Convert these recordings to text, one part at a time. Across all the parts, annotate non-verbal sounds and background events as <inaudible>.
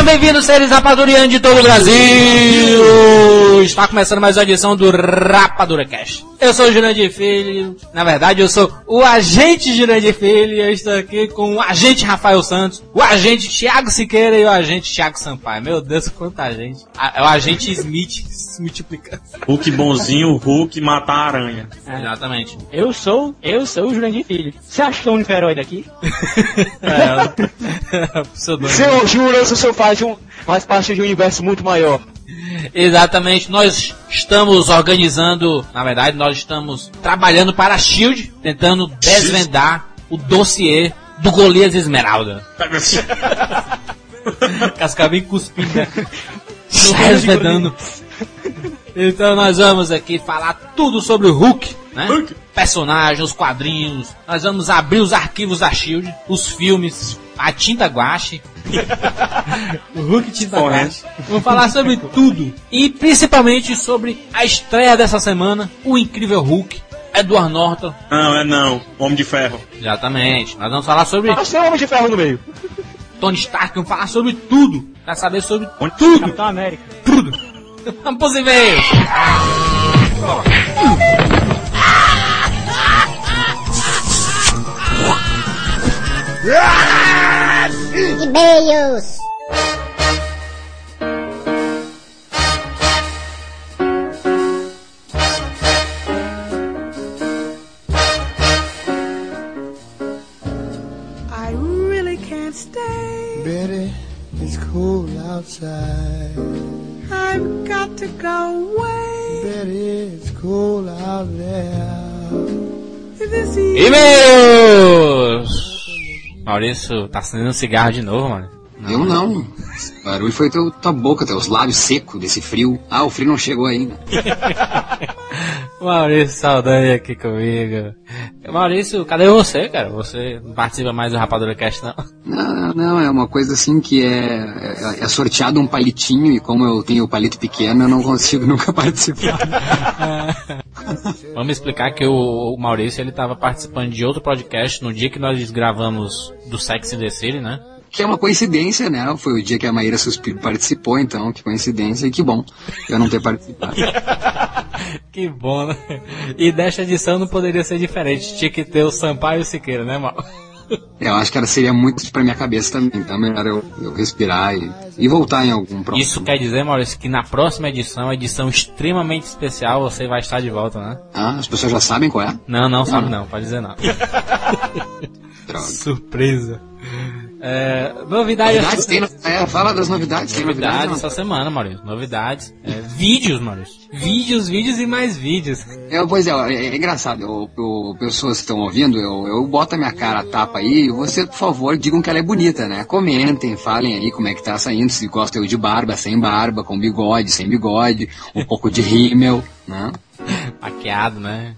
Sejam bem-vindos, seres rapadurianos de todo o Brasil! Está começando mais uma edição do Rapadura Cast. Eu sou o Jurandir Filho, na verdade eu sou o agente Jurandir Filho e eu estou aqui com o agente Rafael Santos, o agente Thiago Siqueira e o agente Thiago Sampaio. Meu Deus, quanta gente. É o agente Smith se multiplicando. Hulk bonzinho, Hulk matar a aranha. É. Exatamente. Eu sou, eu sou o Jurandir Filho. Você acha que é o único herói daqui? <laughs> é, pseudônimo. Seu Jurandir, o seu faz, um, faz parte de um universo muito maior. Exatamente, nós estamos organizando, na verdade, nós estamos trabalhando para a Shield, tentando desvendar o dossiê do Golias Esmeralda. <laughs> Cascavinho cuspindo, desvendando. Então nós vamos aqui falar tudo sobre o Hulk, né? Hulk. Personagem, os quadrinhos. Nós vamos abrir os arquivos da Shield, os filmes, a tinta guache. <laughs> o Hulk tinta Porra. guache. Vamos falar sobre tudo. E principalmente sobre a estreia dessa semana, o incrível Hulk. Edward Norton. Não, é não. Homem de ferro. Exatamente. Nós vamos falar sobre Mas tem um homem de ferro no meio. Tony Stark, vamos falar sobre tudo. Pra saber sobre Onde- tudo. Capitão América. Tudo. Vamos pros e-mails. E-mails. I really can't stay. Betty, it's cold outside. I've got to go away. Betty, it's cold out there. E-mails! Maurício, tá acendendo cigarro de novo, mano. Eu não. O barulho foi teu, tua boca, teus lábios secos desse frio. Ah, o frio não chegou ainda. <laughs> Maurício Saldanha aqui comigo. Maurício, cadê você, cara? Você não participa mais do Rapadura Cast, não? Não, não, não, é uma coisa assim que é, é, é sorteado um palitinho e como eu tenho o palito pequeno, eu não consigo <laughs> nunca participar. <laughs> Vamos explicar que o, o Maurício, ele tava participando de outro podcast no dia que nós gravamos do Sex and the City, né? Que é uma coincidência, né? Foi o dia que a Maíra Suspiro participou, então, que coincidência e que bom eu não ter participado. <laughs> Que bom, né? E desta edição não poderia ser diferente. Tinha que ter o Sampaio e o Siqueira, né, Mal? <laughs> Eu acho que ela seria muito pra minha cabeça também, então é melhor eu, eu respirar e, e voltar em algum próximo. Isso quer dizer, Maurício, que na próxima edição, edição extremamente especial, você vai estar de volta, né? Ah, as pessoas já sabem qual é? Não, não sabe não, pode dizer não. <laughs> Surpresa. É, novidade Novidades? Tem, é, fala das novidades. Tem Novidades novidades? essa semana, Maurício. Novidades. É, vídeos, Maurício. Vídeos, vídeos e mais vídeos. É, pois é, é, é engraçado. Eu, eu- pessoas que estão ouvindo, eu, eu boto a minha cara a tapa aí você, por favor, digam que ela é bonita, né? Comentem, falem aí como é que tá saindo, se gostam eu de barba, sem barba, com bigode, sem bigode, um pouco de rímel, né? Maquiado, né?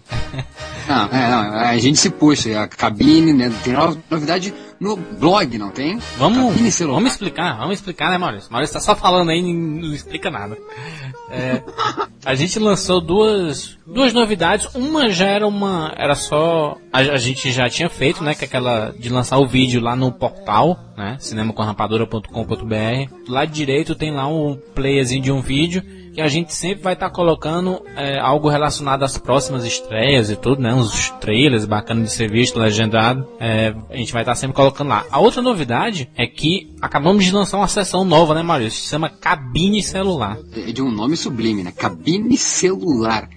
Não, é, não, a gente se puxa, a cabine, né? Tem no- novidade no blog, não tem? Vamos, vamos explicar, vamos explicar, né, Maurício? Maurício tá só falando aí e não explica nada. É, a gente lançou duas, duas novidades. Uma já era uma, era só, a, a gente já tinha feito, né, que é aquela de lançar o vídeo lá no portal, né, cinemacorrapadura.com.br. Do lado direito tem lá um playerzinho de um vídeo que a gente sempre vai estar colocando é, algo relacionado às próximas estreias e tudo, né? Uns trailers bacanas de ser visto, legendado. É, a gente vai estar sempre colocando lá. A outra novidade é que acabamos de lançar uma seção nova, né, Maurício? Se chama Cabine Celular. É de um nome sublime, né? Cabine celular.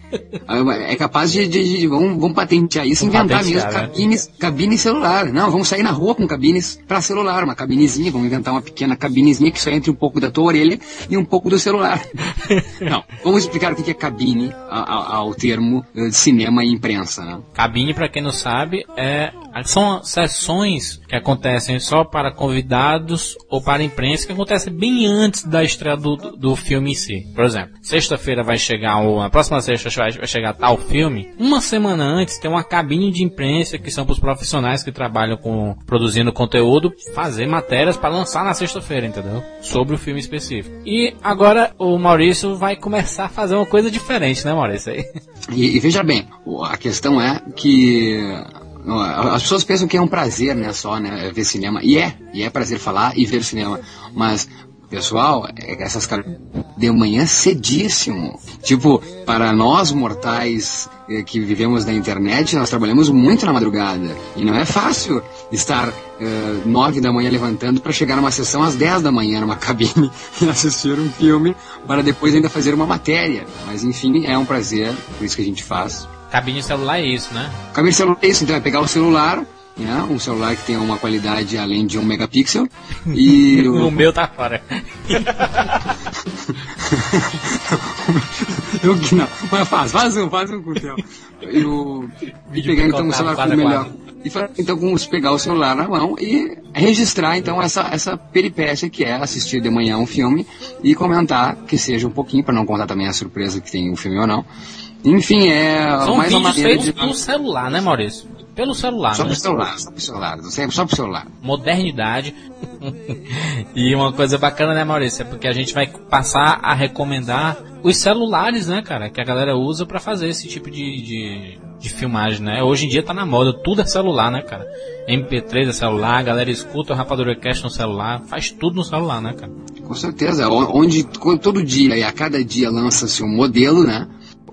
É capaz de, de, de- vamos, vamos patentear isso, Vamos inventar mesmo né? cabines, cabine celular. Não, vamos sair na rua com cabines para celular, uma cabinezinha, vamos inventar uma pequena cabinezinha que só entre um pouco da tua orelha e um pouco do celular. <laughs> Não, vamos explicar o que é cabine a- a- ao termo eh, cinema e imprensa, né? Cabine, pra quem não sabe, é são sessões que acontecem só para convidados ou para imprensa, que acontecem bem antes da estreia do, do filme em si. Por exemplo, sexta-feira vai chegar, ou a próxima sexta vai, vai chegar tal filme, uma semana antes tem uma cabine de imprensa que são para os profissionais que trabalham com produzindo conteúdo fazer matérias para lançar na sexta-feira, entendeu? Sobre o filme específico. E agora o Maurício vai começar a fazer uma coisa diferente, né, Maurício? <laughs> E, e veja bem, a questão é que as pessoas pensam que é um prazer, né, só, né, ver cinema. E é, e é prazer falar e ver cinema. Mas, pessoal, é- essas caras de manhã cedíssimo. Tipo, para nós mortais eh, que vivemos na internet, nós trabalhamos muito na madrugada. E não é fácil estar eh, nove da manhã levantando para chegar numa sessão às 10 da manhã numa <laughs> cabine e assistir um filme para depois ainda fazer uma matéria. Mas enfim, é um prazer, por isso que a gente faz. Cabine celular é isso, né? Cabine celular é isso, então é pegar o celular, né, um celular que tenha uma qualidade além de um megapixel <laughs> e O meu tá fora. <laughs> Eu que não. Mas faz, faz um, faz um com o teu. E, o, pegar então o celular com o melhor. E então com os- pegar o celular na mão e registrar então essa, essa peripécia que é assistir de manhã um filme e comentar que seja um pouquinho, para não contar também a surpresa que tem o filme ou não. Enfim, é São mais uma vídeos feitos de. pelo celular, né, Maurício? Pelo celular, Só né? pro celular, só pro celular, só pro celular. modernidade. <laughs> e uma coisa bacana, né, Maurício? É porque a gente vai passar a recomendar os celulares, né, cara? Que a galera usa pra fazer esse tipo de, de, de filmagem, né? Hoje em dia tá na moda, tudo é celular, né, cara? MP3 é celular, a galera escuta o Rapadura Cast no celular, faz tudo no celular, né, cara? Com certeza, onde todo dia e a cada dia lança-se um modelo, né?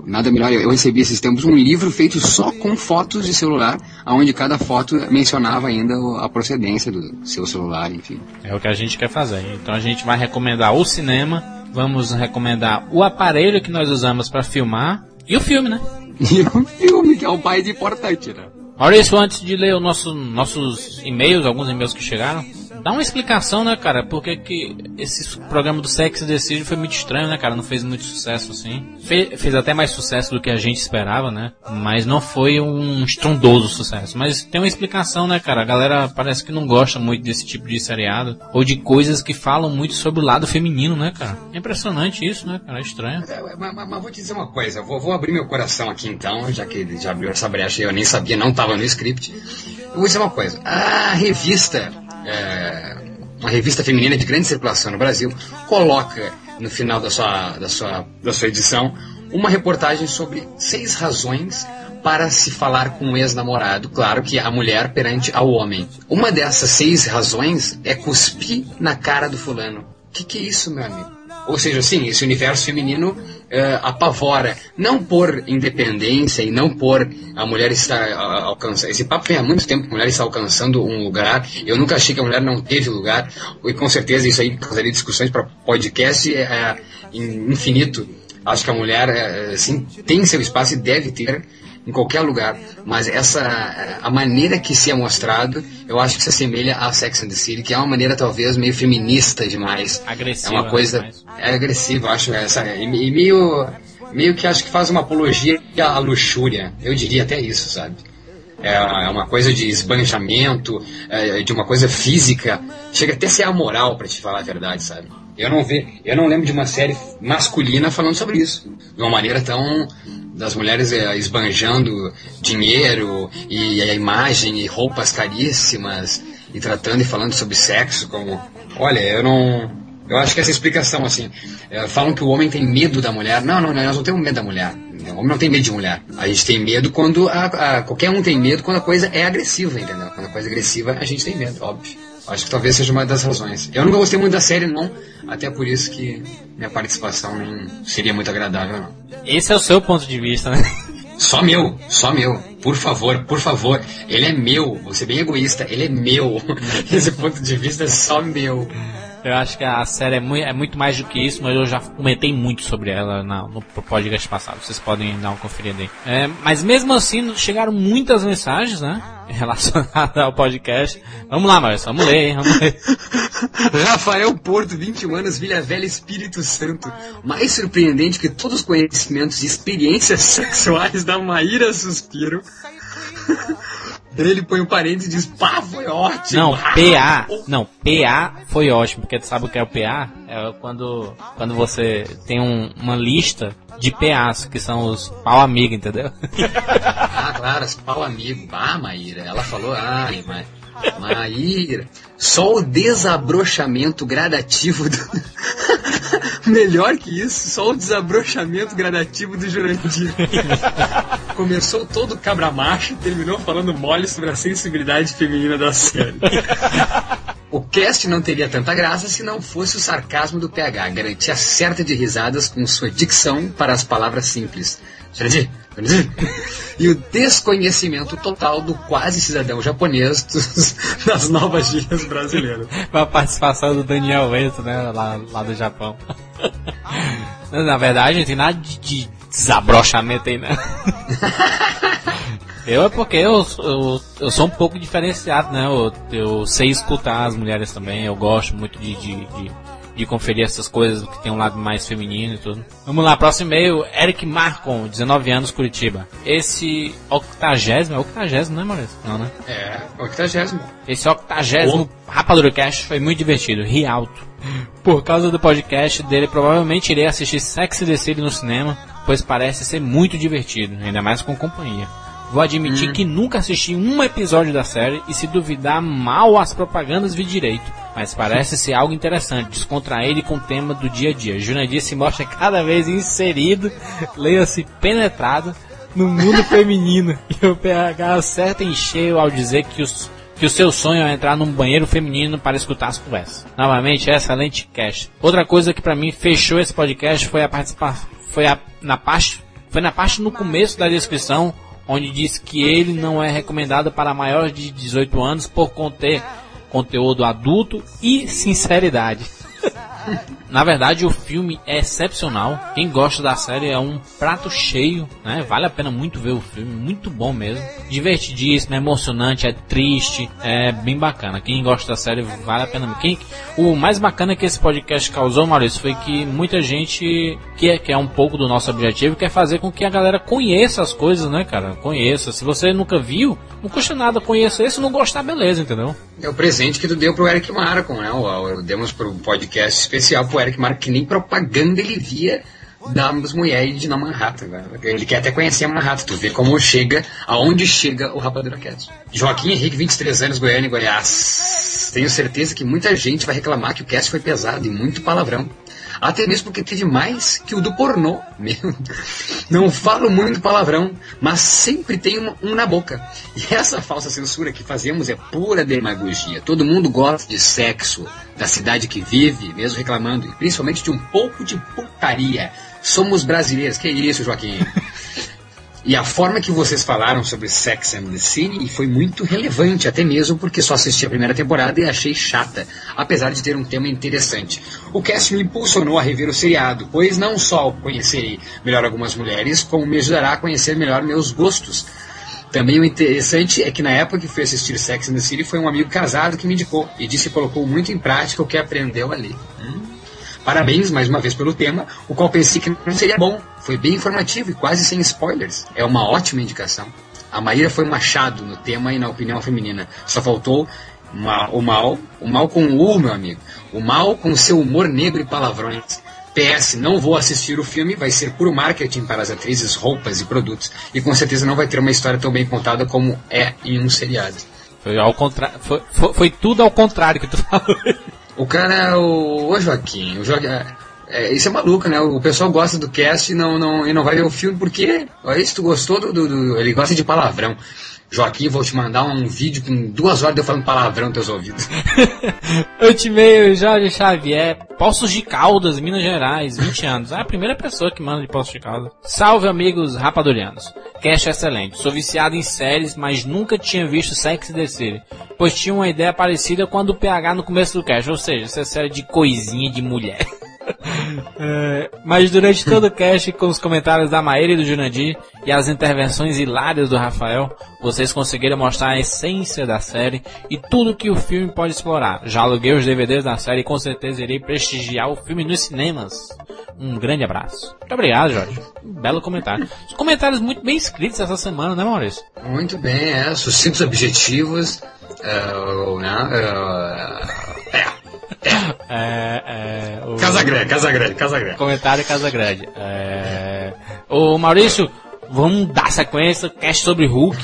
Nada melhor, eu recebi esses tempos um livro feito só com fotos de celular, onde cada foto mencionava ainda a procedência do seu celular, enfim. É o que a gente quer fazer. Então a gente vai recomendar o cinema, vamos recomendar o aparelho que nós usamos pra filmar e o filme, né? <laughs> E o filme, que é o mais importante, né? Maurício, antes de ler os nosso, nossos e-mails, alguns e-mails que chegaram, dá uma explicação, né, cara? Porque que esse programa do Sex City foi muito estranho, né, cara? Não fez muito sucesso assim. Fe- fez até mais sucesso do que a gente esperava, né? Mas não foi um estrondoso sucesso. Mas tem uma explicação, né, cara? A galera parece que não gosta muito desse tipo de seriado. Ou de coisas que falam muito sobre o lado feminino, né, cara? É impressionante isso, né, cara? É estranho. É, Mas, mas- mas vou te dizer uma coisa, vou, vou abrir meu coração aqui então, já que ele já abriu essa brecha e eu nem sabia, não estava no script. Eu vou dizer uma coisa, a revista, é, uma revista feminina de grande circulação no Brasil, coloca no final da sua, da sua, da sua edição uma reportagem sobre seis razões para se falar com um ex-namorado, claro que a mulher perante ao homem. Uma dessas seis razões é cuspir na cara do fulano. O que, que é isso, meu amigo? Ou seja, sim, esse universo feminino eh, apavora, não por independência e não por a mulher estar ah, alcançando. Esse papo vem há muito tempo que a mulher está alcançando um lugar. Eu nunca achei que a mulher não teve lugar, e com certeza isso aí causaria discussões para podcast in- infinito. Acho que a mulher eh, sim, tem seu espaço e deve ter em qualquer lugar, mas essa a maneira que se é mostrado, eu acho que se assemelha a Sex and the City, que é uma maneira talvez meio feminista demais. Agressiva, É uma coisa demais. é agressiva, acho essa e, e meio meio que acho que faz uma apologia à luxúria. Eu diria até isso, sabe? É é uma coisa de esbanjamento, é, de uma coisa física, chega até a ser amoral para te falar a verdade, sabe? Eu não ve, eu não lembro de uma série masculina falando sobre isso, de uma maneira tão das mulheres é, esbanjando dinheiro e a imagem e roupas caríssimas e tratando e falando sobre sexo como, olha, eu não eu acho que essa explicação, assim, é, falam que o homem tem medo da mulher. Não, não, nós não temos medo da mulher. O homem não tem medo de mulher. A gente tem medo quando. A, a- qualquer um tem medo quando a coisa é agressiva, entendeu? Quando a coisa é agressiva, a gente tem medo, óbvio. Acho que talvez seja uma das razões. Eu nunca gostei muito da série, não. Até por isso que minha participação não seria muito agradável, não. Esse é o seu ponto de vista, né? Só meu, só meu. Por favor, por favor. Ele é meu. Vou ser bem egoísta. Ele é meu. <laughs> Esse ponto de vista é só meu. Eu acho que a série é muito, é muito mais do que isso, mas eu já comentei muito sobre ela na- no podcast passado. Vocês podem dar uma conferida aí. É, mas mesmo assim, chegaram muitas mensagens, né? Relacionadas <laughs> ao podcast. Vamos lá, Maurício, vamos ler, hein? Vamos ler. <laughs> Rafael Porto, 21 anos, Vila Velha, Espírito Santo. Mais surpreendente que todos os conhecimentos e experiências <laughs> sexuais da Maíra Suspiro. Ele põe o um parênteses e diz, pá, foi ótimo. Não, PA. Não, PA foi ótimo, porque tu sabe o que é o PA? É quando, quando você tem um, uma lista de PAs, que são os pau amigo, entendeu? <laughs> ah, claro, os pau amigo. Ah, Maíra, ela falou, ai, mas... Maíra, só o desabrochamento gradativo do. <laughs> Melhor que isso, só o desabrochamento gradativo do Jurandir. Começou todo cabra macho e terminou falando mole sobre a sensibilidade feminina da série. O cast não teria tanta graça se não fosse o sarcasmo do PH, garantia certa de risadas com sua dicção para as palavras simples. Jurandir, e o desconhecimento total do quase cidadão japonês dos, das novas gírias brasileiras. a participação do Daniel Wento, né, lá, lá do Japão. <laughs> Na verdade, não tem nada de, de desabrochamento aí, né? <laughs> Eu é porque eu, eu, eu, sou um pouco diferenciado, né? Eu, eu sei escutar as mulheres também, eu gosto muito de, de, de de conferir essas coisas que tem um lado mais feminino e tudo. Vamos lá, próximo e-mail, Eric Marcon, 19 anos, Curitiba. Esse octagésimo, é octagésimo, né, Maurício? Não, né? É, octagésimo. Esse octagésimo oh. Rapadura Cast foi muito divertido, ri alto. Por causa do podcast dele, provavelmente irei assistir Sex and the City no cinema, pois parece ser muito divertido, ainda mais com companhia. Vou admitir hum. que nunca assisti um episódio da série e se duvidar mal as propagandas vi direito. Mas parece ser algo interessante, descontraído com o tema do dia a dia. Jurandir se mostra cada vez inserido, leia-se penetrado no mundo feminino. <laughs> E o PH acerta em cheio ao dizer que os que o seu sonho é entrar num banheiro feminino para escutar as conversas. Novamente, excelente cast. Outra coisa que para mim fechou esse podcast foi a participação, foi a, na parte, foi na parte no começo da descrição onde diz que ele não é recomendado para maiores de 18 anos por conter conteúdo adulto e sinceridade. <laughs> Na verdade, o filme é excepcional. Quem gosta da série é um prato cheio, né? Vale a pena muito ver o filme, muito bom mesmo. Divertidíssimo, é emocionante, é triste, é bem bacana. Quem gosta da série vale a pena. Quem, o mais bacana que esse podcast causou, Maurício, foi que muita gente que é, que é um pouco do nosso objetivo quer fazer com que a galera conheça as coisas, né, cara? Conheça. Se você nunca viu, não custa nada conhecer. Se não gostar, beleza, entendeu? É o presente que tu deu pro Eric Marcon, né? O, o, demos pro podcast especial pro Eric Marcon, que nem propaganda ele via das mulheres de Manhattan. Né? Ele quer até conhecer Manhattan, tu vê como chega, aonde chega o Rapadura Cast. Joaquim Henrique, 23 anos, Goiânia, Goiás. Tenho certeza que muita gente vai reclamar que o cast foi pesado e muito palavrão. Até mesmo porque teve mais que o do pornô. Não falo muito palavrão, mas sempre tenho um na boca. E essa falsa censura que fazemos é pura demagogia. Todo mundo gosta de sexo, da cidade que vive, mesmo reclamando, e principalmente de um pouco de putaria. Somos brasileiros. Que isso, Joaquim? E a forma que vocês falaram sobre Sex and the City foi muito relevante, até mesmo porque só assisti a primeira temporada e achei chata, apesar de ter um tema interessante. O cast me impulsionou a rever o seriado, pois não só conhecerei melhor algumas mulheres, como me ajudará a conhecer melhor meus gostos. Também o interessante é que na época que fui assistir Sex and the City foi um amigo casado que me indicou e disse que colocou muito em prática o que aprendeu ali. Hum? Parabéns mais uma vez pelo tema, o qual pensei que não seria bom. Foi bem informativo e quase sem spoilers. É uma ótima indicação. A Maíra foi machado no tema e na opinião feminina. Só faltou uma, o mal, o mal com o U, meu amigo. O mal com seu humor negro e palavrões. PS, não vou assistir o filme, vai ser puro marketing para as atrizes, roupas e produtos. E com certeza não vai ter uma história tão bem contada como é em um seriado. Foi, ao contra... foi, foi, foi tudo ao contrário que tu <laughs> falou. O cara, o, o Joaquim, o Joaquim é, é, isso é maluco, né? O pessoal gosta do cast e não, não, e não vai ver o filme porque, olha, se tu gostou do, do, do, Ele gosta de palavrão. Joaquim, vou te mandar um vídeo com duas horas de eu falando palavrão nos teus ouvidos. <laughs> Ultimeio Jorge Xavier, Poços de Caldas, Minas Gerais, 20 anos. É a primeira pessoa que manda de Poços de Caldas. Salve, amigos rapadurianos. Cash excelente. Sou viciado em séries, mas nunca tinha visto Sex and the City, pois tinha uma ideia parecida com a do PH no começo do cast, ou seja, essa série de coisinha de mulher. <laughs> É, mas durante todo o cast, com os comentários da Maíra e do Jurandir e as intervenções hilárias do Rafael, vocês conseguiram mostrar a essência da série e tudo que o filme pode explorar. Já aluguei os DVDs da série e com certeza irei prestigiar o filme nos cinemas. Um grande abraço. Muito obrigado, Jorge. Um belo comentário. Os comentários muito bem escritos essa semana, né, Maurício? Muito bem, é. Sucintos objetivos. é, né, é, é. É, é, o... Grande, Casa Grande, Casa Grande. Comentário Casa Grande. É... Ô Maurício, vamos dar sequência, cast sobre Hulk.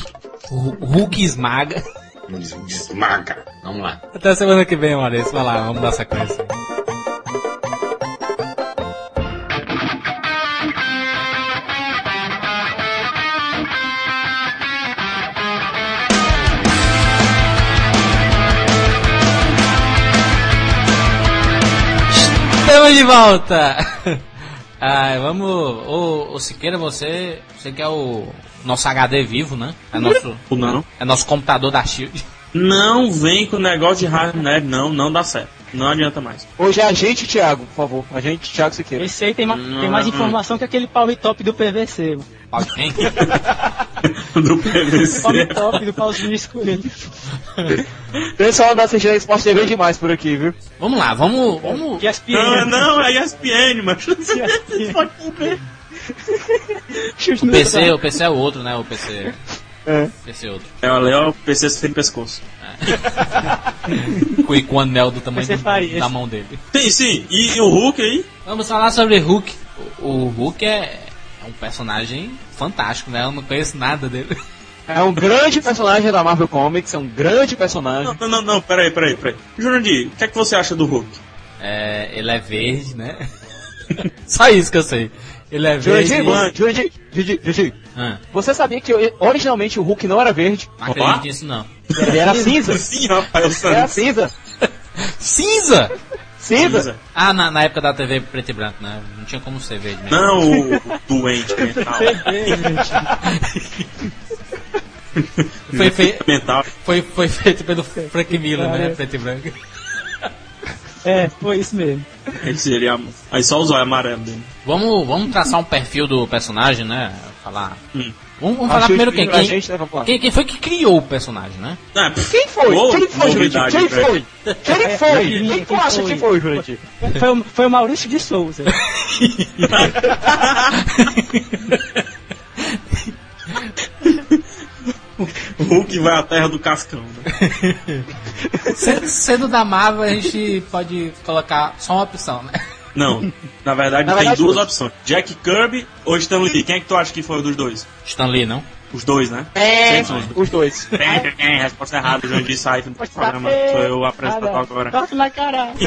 Hu- Hulk esmaga. Desmaga. Vamos lá. Até semana que vem, Maurício. Vai lá, vamos dar sequência. Estamos de volta! <laughs> Ai, vamos. Ô, ô Siqueira, você. Você que é o nosso HD vivo, né? É nosso. Não. É nosso computador da Shield. Não vem com negócio de rádio nerd, não, não dá certo. Não adianta mais. Hoje é a gente, Thiago, por favor. A gente, Thiago Siqueira. Esse aí tem, ma- tem mais informação que aquele power top do PVC. Pau de quem? Do PVC. Power top do pauzinho escuro. Pessoal da Esporte TV demais por aqui, viu? Vamos lá, vamos. vamos... E as Não, não, é ESPN, mas <laughs> <laughs> Chute O PC, o PC é o outro, né? O PC. É. PC é outro. É, olha, é o PC sem pescoço. Com, <laughs> com o anel do tamanho do- da mão dele. Sim, sim. E, e o Hulk aí? Vamos falar sobre Hulk. O, o Hulk é, é um personagem fantástico, né? Eu não conheço nada dele. <laughs> É um grande personagem da Marvel Comics, é um grande personagem. Não, não, não, não, peraí, peraí, peraí. Jurandir, o que é que você acha do Hulk? É, ele é verde, né? <laughs> Só isso que eu sei. Ele é verde. Jurandir, Jurandir, Jurandir, Jurandir, Ah, você sabia que originalmente o Hulk não era verde? não acredito nisso não. Ele era <laughs> cinza. Sim, rapaz, eu Era sabia. cinza. Cinza! Cinza. Ah, na, na época da TV preto e branco, né? Não tinha como ser verde mesmo. Não o, o <laughs> doente mental. Foi, fei- mental. foi, foi feito pelo Frank Miller, né? Preto e branco. É, foi isso mesmo. Ele seria. Aí só os olhos amarelos dele. Vamos, vamos traçar um perfil do personagem, né? Falar. Hum. Vamos, vamos falar primeiro o quem? Quem, gente, né, quem, quem foi que criou o personagem, né? Ah, Quem foi? Quem foi, Jurandir? novidade, Quem foi? Quem foi? Quem tu acha que foi, Jurandir? Foi, o- foi o Maurício de Souza. <laughs> O Hulk vai à terra do Cascão. Né? <laughs> Sendo, sendo da Marvel, a gente pode colocar só uma opção, né? Não, na verdade Na tem verdade, duas opções: Jack Kirby ou Stan Lee. Quem é que tu acha que foi o dos dois? Stan Lee, não? Os dois, né? É, os dois. os dois. Tem, tem, tem, resposta errada, Jandir sai do programa. Sou eu apresentador agora. Toque na cara. <laughs>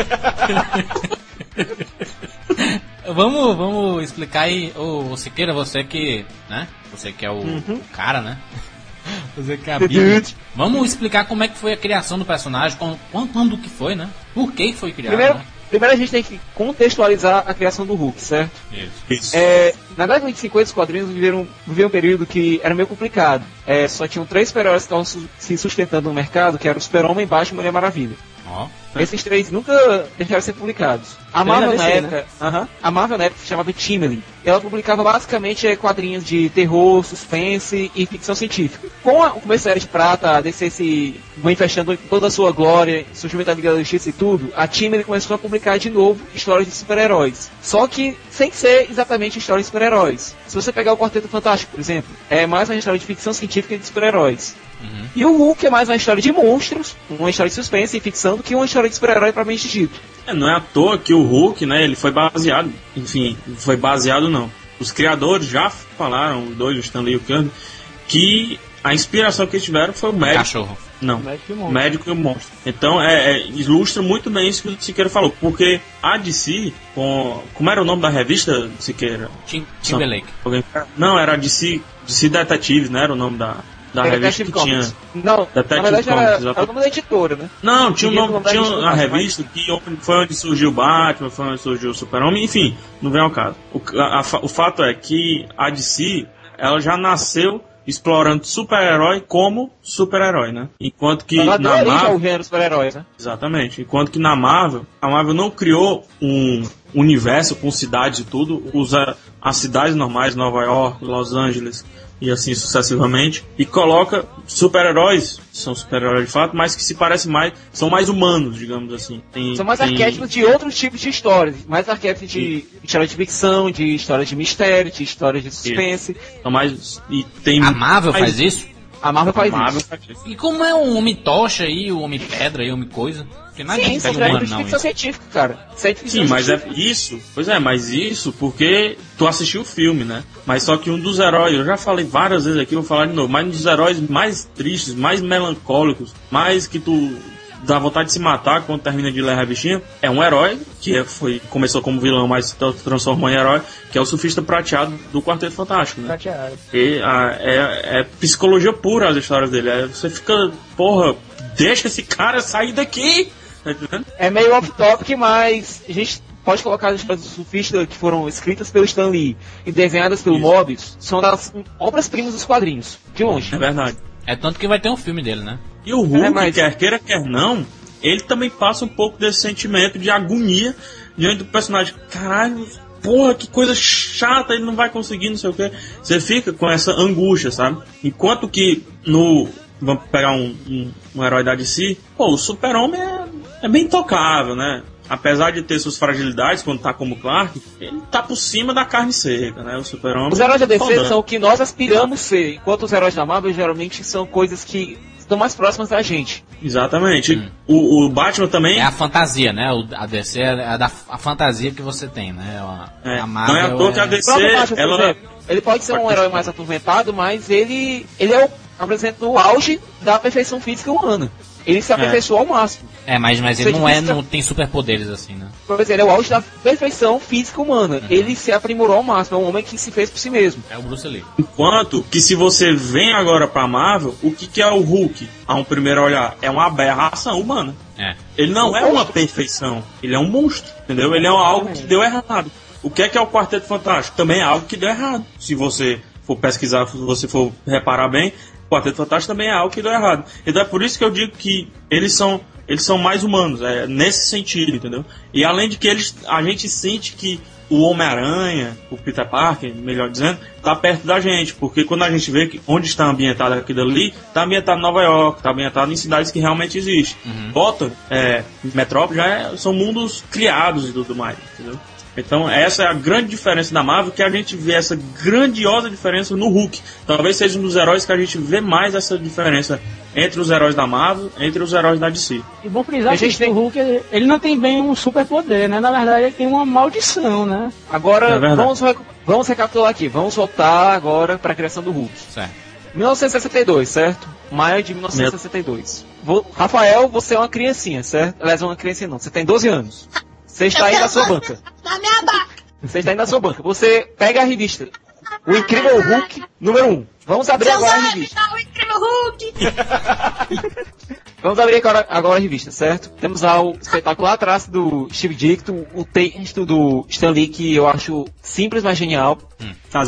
Vamos, vamos explicar aí, ô, Siqueira, você que, né? Você que é o, o cara, né? <laughs> Você que é a Bíblia. Vamos explicar como é que foi a criação do personagem, quando, quando que foi, né? Por que foi criado, Primeiro, né? Primeiro a gente tem que contextualizar a criação do Hulk, certo? Isso. Isso. É, na década de 50, os quadrinhos viveram, viveram um período que era meio complicado. É, só tinham três super-heróis que estavam su- se sustentando no mercado, que eram o Super-Homem, Batman e Mulher Maravilha. Ó. Esses três nunca deixaram de ser publicados. A Marvel na DC, época, aham, a Marvel na época se chamava Timely. Ela publicava basicamente eh, quadrinhos de terror, suspense e ficção científica. Com a- o começo da Era de Prata, a DC se manifestando toda a sua glória, surgimento da Liga da Justiça e tudo, a Timely começou a publicar de novo histórias de super-heróis. Só que sem ser exatamente histórias de super-heróis. Se você pegar o Quarteto Fantástico, por exemplo, é mais uma história de ficção científica e de super-heróis. E o Hulk é mais uma história de monstros, uma história de suspense e ficção do que uma história de super-herói propriamente dito. É, não é à toa que o Hulk, né, ele foi baseado, enfim, foi baseado não. Os criadores já falaram, os dois, o Stan Lee e o Kirby, que a inspiração que eles tiveram foi o médico. Cachorro. Não, Médico e o monstro. médico e o monstro. Então, é, é, ilustra muito bem isso que o Siqueira falou, porque a DC, com, como era o nome da revista, Siqueira? Tim, Timberlake. Não, era a DC, DC Detectives, né, era o nome da, da É, revista Detective que tinha... Comics. Não, Detective na verdade Comics, era, era o nome da editora, né? Não, tinha, um nome, tinha uma mas- revista que foi onde surgiu o Batman, foi onde surgiu o Super-Homem, enfim, não vem ao caso. O, a- a o fato é que a DC, ela já nasceu explorando super-herói como super-herói, né? Enquanto que Ela na Marvel... super-heróis, né? Exatamente. Enquanto que na Marvel, a Marvel não criou um, universo com cidades e tudo, usa as cidades normais, Nova York, Los Angeles e assim sucessivamente, e coloca super-heróis, são super-heróis de fato, mas que se parecem mais, são mais humanos, digamos assim. Tem- São mais tem- arquétipos de outros tipos de histórias. Mais arquétipos de história de ficção, de história de mistério, de história de suspense. São mais. E tem A Marvel mais- faz isso? A Marvel faz Marvel isso. faz isso. E como é um homem tocha aí, o homem pedra e o homem coisa? Porque não é Sim, humano, criaturas de não. ficção Isso. científica, cara. Isso é ficção Sim, mas é científica. isso. Pois é, mas isso porque tu assistiu o filme, né? Mas só que um dos heróis, eu já falei várias vezes aqui, vou falar de novo, mas um dos heróis mais tristes, mais melancólicos, mais que tu dá vontade de se matar quando termina de ler a revistinha, é um herói que é- foi, começou como vilão, mas se tra- transformou em herói, que é o surfista prateado do Quarteto Fantástico, né? Prateado. E, ah, é, é psicologia pura as histórias dele. É, você fica, porra, deixa esse cara sair daqui! Tá? É meio off-topic, mas a gente pode colocar as histórias do surfista que foram escritas pelo Stan Lee e desenhadas pelo Isso. São das obras-primas dos quadrinhos, de longe. É verdade. É tanto que vai ter um filme dele, né? E o Hulk, É, mas- quer queira, quer não, ele também passa um pouco desse sentimento de agonia diante do personagem. Caralho, porra, que coisa chata, ele não vai conseguir, não sei o que. Você fica com essa angústia, sabe? Enquanto que no. Vamos pegar um, um, um herói da DC, pô, o super-homem é, é bem tocável, né? Apesar de ter suas fragilidades quando tá como Clark, ele tá por cima da carne seca, né? O super-homem. Os heróis da DC fodão. são o que nós aspiramos ser, enquanto os heróis da Marvel geralmente são coisas que estão mais próximas da gente. Exatamente. O, o Batman também É a fantasia, né? O- a DC é a, da, a fantasia que você tem, né? A, É, a não é à toa que a O DC, Batman, ela... ele pode ser um herói mais atormentado, mas ele, ele é o, apresenta o auge da perfeição física humana. Ele se aperfeiçoou ao máximo. É, mas, mas ele não é, não tem superpoderes assim, né? Por exemplo, ele é o auge da perfeição física humana. Ele se aprimorou ao máximo. É um homem que se fez por si mesmo. É o Bruce Lee. Enquanto que se você vem agora pra Marvel, o que, que é o Hulk? A um primeiro olhar, é uma aberração humana. É. Ele não é uma perfeição, ele é um monstro, entendeu? Ele é algo que deu errado. O que é que é o Quarteto Fantástico? Também é algo que deu errado. Se você for pesquisar, se você for reparar bem, Quarteto Fantástico também é algo que deu errado. Então é por isso que eu digo que eles são eles são mais humanos, é nesse sentido, entendeu? E além de que eles a gente sente que o Homem-Aranha, o Peter Parker, melhor dizendo, tá perto da gente, porque quando a gente vê que onde está ambientado aquilo ali, tá ambientado em Nova York, tá ambientado em cidades que realmente existem. Gotham, é, Metrópole já é- são mundos criados e tudo mais, entendeu? Então essa é a grande diferença da Marvel, que a gente vê essa grandiosa diferença no Hulk. Talvez seja um dos heróis que a gente vê mais essa diferença entre os heróis da Marvel, entre os heróis da DC. E bom frisar A que gente tem- o Hulk, ele, não tem bem um superpoder, né? Na verdade, ele tem uma maldição, né? Agora, É vamos, rec- vamos recapitular aqui. Vamos voltar agora para a criação do Hulk. Certo. 1962, certo? Maio de 1962. Vou- Rafael, você é uma criancinha, certo? Aliás, uma criancinha não. Você tem 12 anos. Você está aí na sua banca. Você está aí na sua banca. Você pega a revista. O Incrível Hulk, número 1. Vamos abrir agora a revista. <laughs> Vamos abrir agora, agora a revista, certo? Temos lá o espetacular traço do Steve Ditko, o texto do Stan Lee, que eu acho simples, mas genial.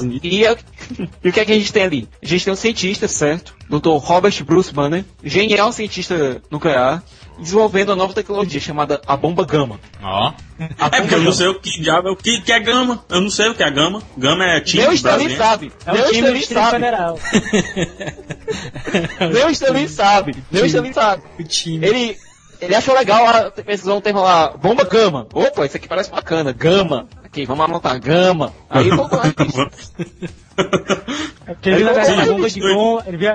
Unidos. E, é- <laughs> e o que é que a gente tem ali? A gente tem um cientista, certo? Dr. Robert Bruce Banner, genial cientista nuclear, desenvolvendo uma nova tecnologia chamada a bomba gama. Ó. A É porque eu não gama. sei o que diabo é o que, que é gama. Eu não sei o que é gama. Gama é time Nem o Stan Lee brasileiro. sabe. É Nem o o time Stan do Lee Distrito sabe. Federal. <laughs> Nem o Stan Lee sabe. Stan Lee sabe. O time. Ele, ele achou legal a pesquisou um termo lá, bomba gama. Opa, isso aqui parece bacana, gama. Aqui, vamos anotar, gama. Aí voltou a revista. É porque ele viu na verdade a bomba de goma, ele viu,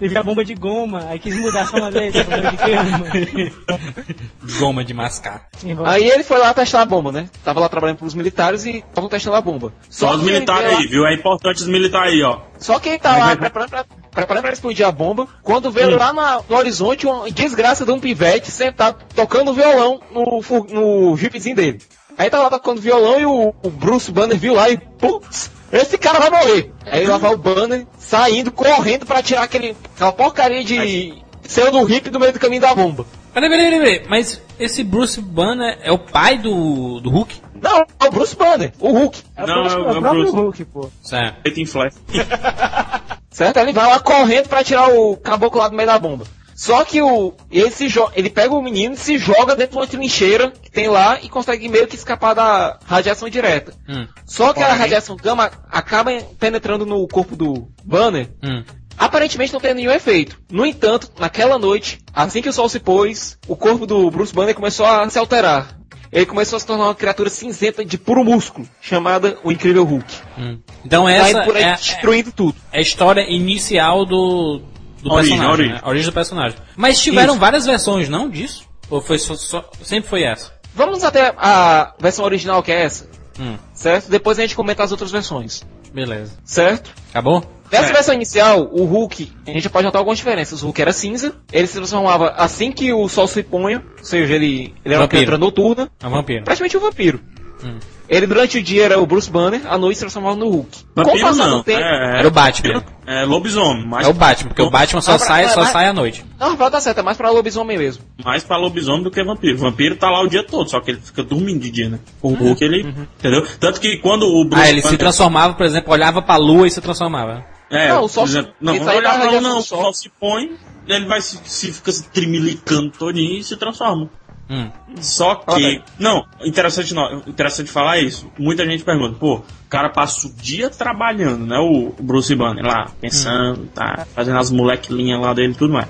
ele viu a bomba de goma, aí quis mudar só uma vez, a bomba de goma. Goma de mascar. Aí ele foi lá testar a bomba, né? Tava lá trabalhando pros militares e estavam testando a bomba. Só os que ele militares aí, lá- viu? É importante os militares aí, ó. Só quem tá lá preparando pra, preparando pra explodir a bomba, quando vê lá na- no horizonte uma desgraça de um pivete sentado tocando violão no, no jeepzinho dele. Aí tá lá tocando violão e o, o Bruce Banner viu lá e putz, esse cara vai morrer. Aí lá vai o Banner saindo, correndo pra tirar aquele, aquela porcaria de céu do hippie do meio do caminho da bomba. Peraí, peraí, peraí, peraí. Mas esse Bruce Banner é o pai do, do Hulk? Não, é o Bruce Banner, o Hulk. É o Não, próprio- é o é o próprio Bruce. Hulk, pô. Certo. Feito em flash. <laughs> Certo? Ele vai lá correndo pra tirar o caboclo lá do meio da bomba. Só que o, ele, ele pega o menino e se joga dentro de uma trincheira que tem lá e consegue meio que escapar da radiação direta. Hum, Só que a radiação gama acaba penetrando no corpo do Banner hum. Aparentemente não tem nenhum efeito. No entanto, naquela noite, assim que o sol se pôs, o corpo do Bruce Banner começou a se alterar. Ele começou a se tornar uma criatura cinzenta de puro músculo, chamada o Incrível Hulk. Hum. Então Vai essa por aí é, é- destruindo tudo. é a história inicial do, do Origem, personagem, origem. né? A origem do personagem. Mas tiveram Isso. várias versões, não, disso? Ou foi só, só- sempre foi essa? Vamos até a versão original que é essa, Hum, certo? Depois a gente comenta as outras versões, beleza. certo? Acabou? Nessa É. versão inicial, o Hulk, a gente pode notar algumas diferenças. O Hulk era cinza, ele se transformava assim que o sol se ponha, ou seja, ele, ele era uma Vampiro. criatura noturna, É um vampiro. praticamente um vampiro. Hum. Ele durante o dia era o Bruce Banner, à noite se transformava no Hulk. Com o Vampiro passar não. do tempo, É, Era o Batman. É lobisomem, mas É o Batman, porque o Batman só Ah, pra- sai, só mas- sai à noite. Não, dar certo, é mais pra lobisomem mesmo. mais pra lobisomem do que vampiro. Vampiro tá lá o dia todo, só que ele fica dormindo de dia, né? O Hulk, ele. Entendeu? Tanto que quando o Bruce Ah, ele se Banner- transformava, por exemplo, olhava pra lua e se transformava. É, Não, o sol por exemplo, se- não, vamos olhar tá pra não. do O sol. sol se põe, ele vai se, se fica se trimilicando todinho e se transforma. Hum. Só que. Não, interessante, não, interessante falar isso. Muita gente pergunta, pô, o cara passa o dia trabalhando, né? O Bruce Banner lá, pensando, tá, fazendo as molequilinhas lá dele e tudo mais.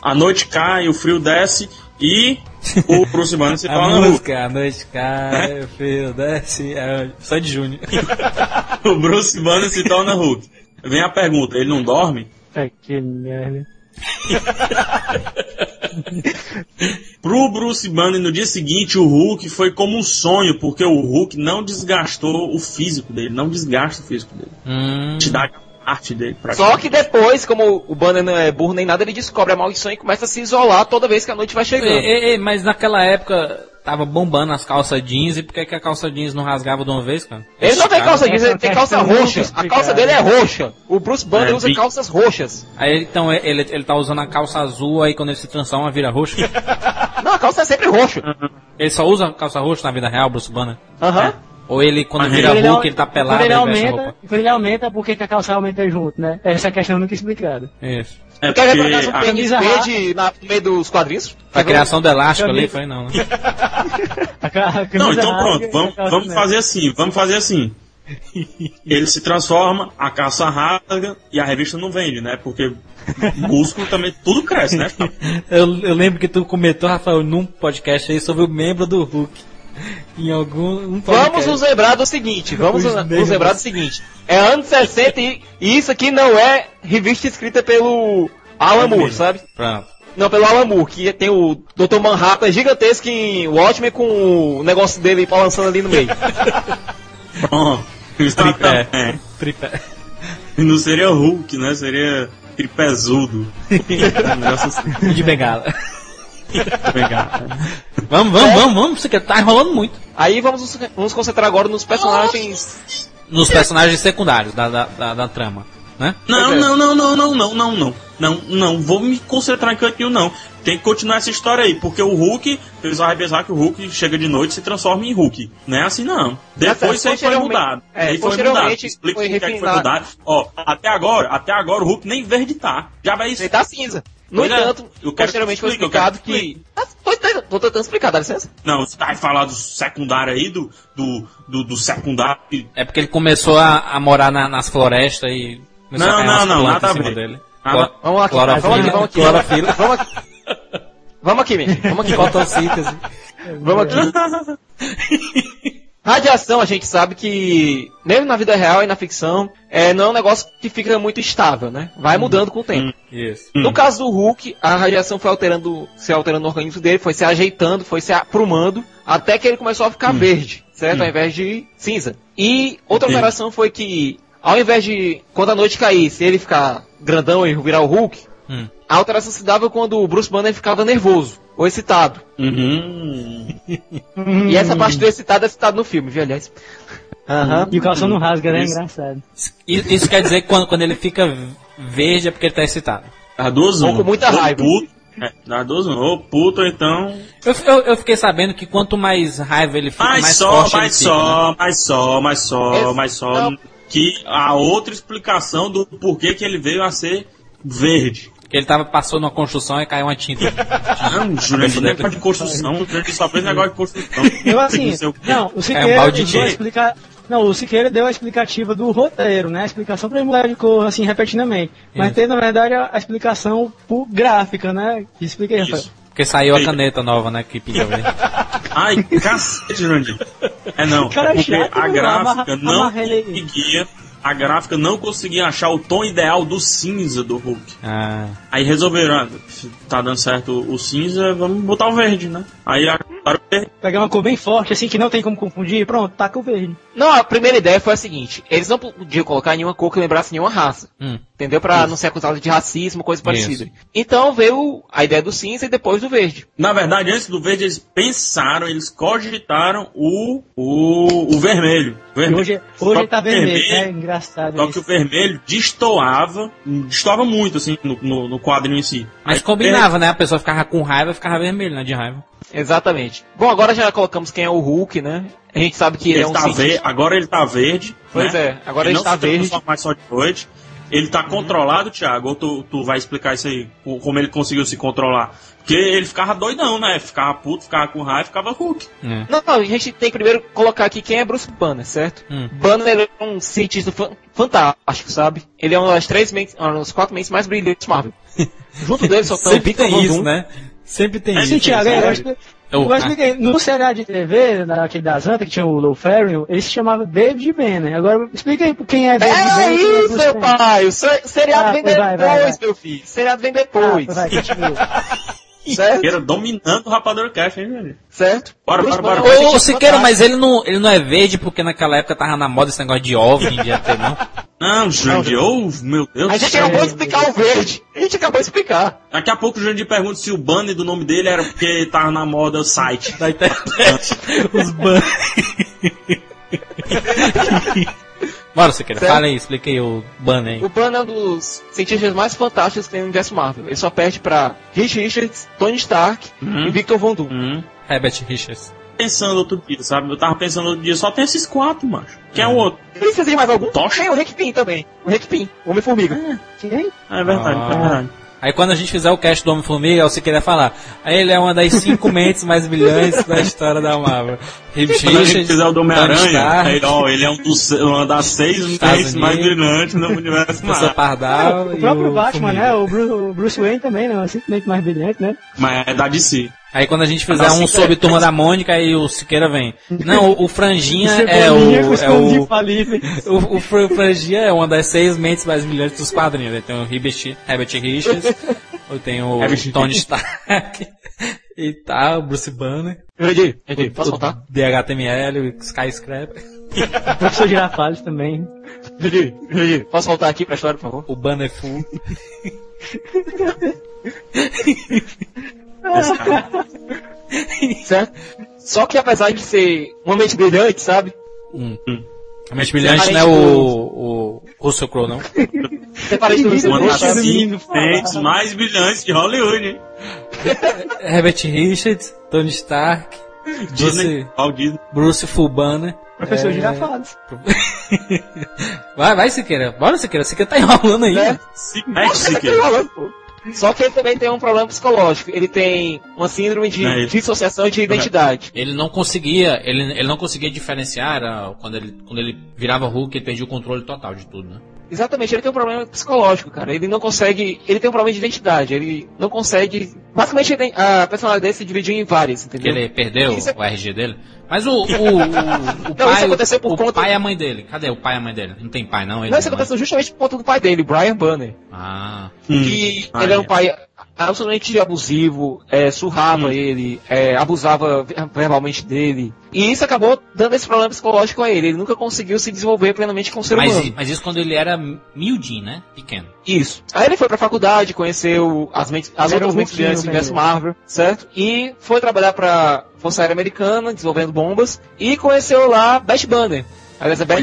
A noite cai, o frio desce e o <laughs> Bruce Banner se A torna Hulk. música, a noite cai, o fio desce, é só de junho. <laughs> O Bruce Banner se torna Hulk. Vem a pergunta, ele não dorme? Tá que merda. <laughs> Pro Bruce Banner no dia seguinte, o Hulk foi como um sonho, porque o Hulk não desgastou o físico dele, não desgasta o físico dele. Hum. Te dá arte dele. Pra Só que depois, como o Banner não é burro nem nada, ele descobre a maldição e começa a se isolar toda vez que a noite vai chegando. Ei, ei, ei, mas naquela época tava bombando as calças jeans e por que, que a calça jeans não rasgava de uma vez, cara? Ele não tem calça jeans, ele tem calça roxa. A calça dele é roxa. O Bruce Banner É, usa vi- calças roxas. Aí então ele, ele tá usando a calça azul, aí quando ele se transforma vira roxo. <laughs> Não, a calça é sempre roxa. ele só usa a calça roxa na vida real, Bruce Banner? Aham. Ou ele, quando Mas vira Quando Hulk, ele tá pelado quando ele e a aumenta, roupa? quando ele aumenta, por que que a calça aumenta junto, né? Essa questão nunca é explicada. Isso. É Quer ver por um a- pênis verde na- no meio dos quadrinhos? A criação do elástico ali foi não, né? <laughs> Não, então pronto, a vamos, vamos fazer assim, vamos fazer assim. Ele se transforma, a calça rasga e a revista não vende, né? Porque músculo também, tudo cresce, né? <laughs> Eu, eu lembro que tu comentou, Rafael, num podcast aí sobre o membro do Hulk. Em algum um. Vamos nos lembrar do seguinte, vamos Os nos negros. lembrar do seguinte. É anos 60 e, e isso aqui não é revista escrita pelo Alan Moore, sabe? Pronto. Não, pelo Alan Moore, que tem o Dr. Manhattan gigantesco em Watchmen com o negócio dele balançando ali no meio. <laughs> Pronto. Tripé. É. Tripé. E não seria Hulk, né? Seria tripezudo. um <laughs> negócio assim. De bengala. Vamos, vamos, vamos, vamos, porque tá enrolando muito. Aí vamos nos, concentrar agora nos personagens. Nos personagens secundários da, da, da, da trama, né? Não, é. não, não, não, não, não, não, não. Não, não, vou me concentrar em cantinho, não. Tem que continuar essa história aí, porque o Hulk, eles vão pensar que o Hulk chega de noite e se transforma em Hulk. Não é assim, não. Depois isso aí foi mudado. é, aí foi mudado. Explica o que é que foi mudado. Ó, até agora, até agora o Hulk nem verde tá. Já vai isso. Ele tá cinza. No Pois é. entanto, posteriormente que foi explique, eu quero explicado que. Ah, Tô, tentando- tô tentando explicar, dá licença. Não, você vai falar do secundário aí, do, do, do, do secundário. É porque ele começou a, a morar na- nas florestas e. Não, não, não, nada a ver. dele. Nada- Vamos aqui, <laughs> Clorofila, vamos aqui, vamos aqui. clorofila. Vamos aqui. Vamos aqui, menino. Vamos aqui. Fotossíntese. Vamos aqui. <laughs> Radiação, a gente sabe que, mesmo na vida real e na ficção, é, não é um negócio que fica muito estável, né? Vai mudando com o tempo. Isso. No caso do Hulk, a radiação foi alterando, se alterando no organismo dele, foi se ajeitando, foi se aprumando, até que ele começou a ficar verde, certo? Ao invés de cinza. E outra alteração foi que, ao invés de, quando a noite caísse, ele ficar grandão e virar o Hulk, Hum. a alteração se dava quando o Bruce Banner ficava nervoso ou excitado. Uhum. E essa parte do excitado é citado no filme, viu, aliás? Aham. E o calção não rasga, né? Isso. Engraçado. Isso quer dizer que quando, quando ele fica verde é porque ele tá excitado. Duas Ou com muita Ou raiva. Puto, é, as duas uma. Ou puto, ou então. Eu, eu, eu fiquei sabendo que quanto mais raiva ele fica, Mais mais só, forte mais ele fica. né? só, mais só, mais só, Esse- mais só. não. Que a outra explicação do porquê que ele veio a ser verde. Que ele tava, passou numa construção e caiu uma tinta. <laughs> Não, Jurandir, não é de construção. Jurandir só fez negócio de construção. <laughs> Eu assim, Não o o É um Siqueira balde deu a de- explicar. Não, o Siqueira deu a explicativa do roteiro, né? A explicação pra ele mudar de cor, assim, repetidamente. Mas Isso. tem, na verdade, a, a explicação por gráfica, né? Explica aí, Rafael. Isso. Porque saiu a caneta nova, né? Que pediu ele. <laughs> Ai, cacete, Jurandir. É não, Cara, é porque chato, a né? gráfica não conseguia. A gráfica não conseguia achar o tom ideal do cinza do Hulk. Ah, Aí resolveram, ah, se tá dando certo o cinza, vamos botar o verde, né? Aí verde. Pegar uma cor bem forte, assim, que não tem como confundir, pronto, taca o verde. Não, a primeira ideia foi a seguinte: eles não podiam colocar nenhuma cor que lembrasse nenhuma raça. hum. Entendeu? Pra não ser acusado de racismo, coisa Isso. parecida. Então veio a ideia do cinza e depois do verde. Na verdade, antes do verde, eles pensaram, eles cogitaram o, o, o vermelho. Vermelho. hoje, hoje tá o vermelho, é engraçado Só que o isso. vermelho destoava, destoava muito, assim, no, no, no quadrinho em si. Mas Aí, combinava, né? A pessoa ficava com raiva e ficava vermelho, né? De raiva. Exatamente. Bom, agora já colocamos quem é o Hulk, né? A gente sabe que ele, Ele é um tá cientista. agora ele tá verde. Pois né? é, agora ele ele não tá se verde. mais só de noite. Ele tá controlado, Thiago, ou tu, tu vai explicar isso aí, como ele conseguiu se controlar. Porque ele ficava doidão, né? Ficava puto, ficava com raiva, ficava Hulk. É. Não, não, a gente tem que primeiro colocar aqui quem é Bruce Banner, certo? Hum. Banner é um cientista fan- fantástico, sabe? Ele é uma das três mentes, uma das quatro mentes mais brilhantes Marvel. <laughs> Junto dele só estão Sempre Victor tem isso, né? Sempre tem É, isso. Sim, Thiago, é, eu é. acho que... Eu- Eu expliquei, no seriado de TV, naquele da Zanta, que tinha o Low Ferrill, ele se chamava David Banner. Agora, explica aí quem é David Banner. É isso, meu pai! O se- seriado Ah, vem vai, vai, depois, vai. meu filho. O seriado vem Ah, depois. vai, continua. <laughs> certo? Era dominando o Rapadura Cash, hein, velho? Certo? Bora, Bruce bora, bora. Ô, Siqueira, mas ele não, ele não é verde porque naquela época tava na moda esse negócio de OVNI, de ET, não? Não, Jandir, oh, meu Deus A gente acabou de explicar o verde. A gente acabou de explicar. Daqui a pouco o Jandir pergunta se o banner do nome dele era porque tava na moda o site. Da internet. Os ban. <laughs> <laughs> Bora, Siqueira, Certo. fala aí, explica aí o banner aí. O Banner é um dos cientistas mais fantásticos que tem no universo Marvel. Ele só perde pra Rich Richards, Tony Stark Uhum. e Victor Von Doom. Hum. Herbert Richards. Pensando outro dia, sabe? Eu tava pensando outro dia, só tem esses quatro, macho. Quem é o outro? Precisa de mais algum? Tocha? Tem o Rick Pin também. O Rick Pin, Homem-Formiga. Quem? Ah, é verdade, Ah. é verdade. Aí quando a gente fizer o cast do Homem-Formiga, você queria falar. Aí ele é uma das cinco mentes mais brilhantes da história da Marvel. Herbert Quando a gente fizer o do Homem-Aranha, Stark, aí, ó, ele é um dos, uma das seis mentes mais brilhantes do universo Marvel. Pardal O e próprio o Batman, Formiga. né? O Bruce, o Bruce Wayne também, né? Simplesmente mais brilhante, né? Mas é da DC. Aí quando a gente fizer um sobre é. Turma da Mônica, aí o Siqueira vem. <laughs> Não, o, o Franjinha é Cebolinha com o... É o. <laughs> O, o Fran- Franjinha é uma das seis mentes mais brilhantes dos quadrinhos. Tem o Herbert, Herbert Richards, eu tenho o Tony Stark, <laughs> e tá, o Bruce Banner, Entendi, entendi. Posso voltar? DHTML, o Skyscraper, O professor Girafales também. Entendi, entendi. Posso voltar aqui pra história, por favor? o Banner Full. <laughs> Certo? Só que apesar de ser uma mente brilhante, sabe? Hum. A mente brilhante não é o, o Russell Crowe, não. Separei do Uma das mentes mais brilhantes de Hollywood, hein? Herbert Richards, Tony Stark, Disney. Bruce. Bruce Full Banner. Professor É. Girafales. <laughs> Vai, vai, Siqueira. Bora, Siqueira. Siqueira tá enrolando aí. Né? Se mexe, ele tá enrolando, pô. Só que ele também tem um problema psicológico. Ele tem uma síndrome de É, ele- dissociação de identidade. Ele não conseguia, ele, ele não conseguia diferenciar ah, quando ele, quando ele virava Hulk, ele perdia o controle total de tudo, né? Exatamente, ele tem um problema psicológico, cara. Ele não consegue. Ele tem um problema de identidade. Ele não consegue. Basicamente, tem- a personalidade dele se dividiu em várias, Que entendeu? ele perdeu é- o RG dele. Mas o, o, o, <laughs> o Não, pai, isso aconteceu por o conta- pai e a mãe dele. Cadê o pai e a mãe dele? Não tem pai, não? Ele Não, isso não é? aconteceu justamente por conta do pai dele, o Brian Banner. Ah, Hum. Que Ah, ele era um é. pai absolutamente abusivo, é, surrava Hum. ele, é, abusava ver- verbalmente dele. E isso acabou dando esse problema psicológico a ele. Ele nunca conseguiu se desenvolver plenamente como ser mas, humano. mas isso quando ele era miudinho, né? Pequeno. Isso. Aí ele foi pra faculdade, conheceu as, mentes, as outras mentes brilhantes do universo. Marvel, certo? E foi trabalhar pra Força Aérea Americana, desenvolvendo bombas, e conheceu lá Beth Banner. Aliás, a Beth,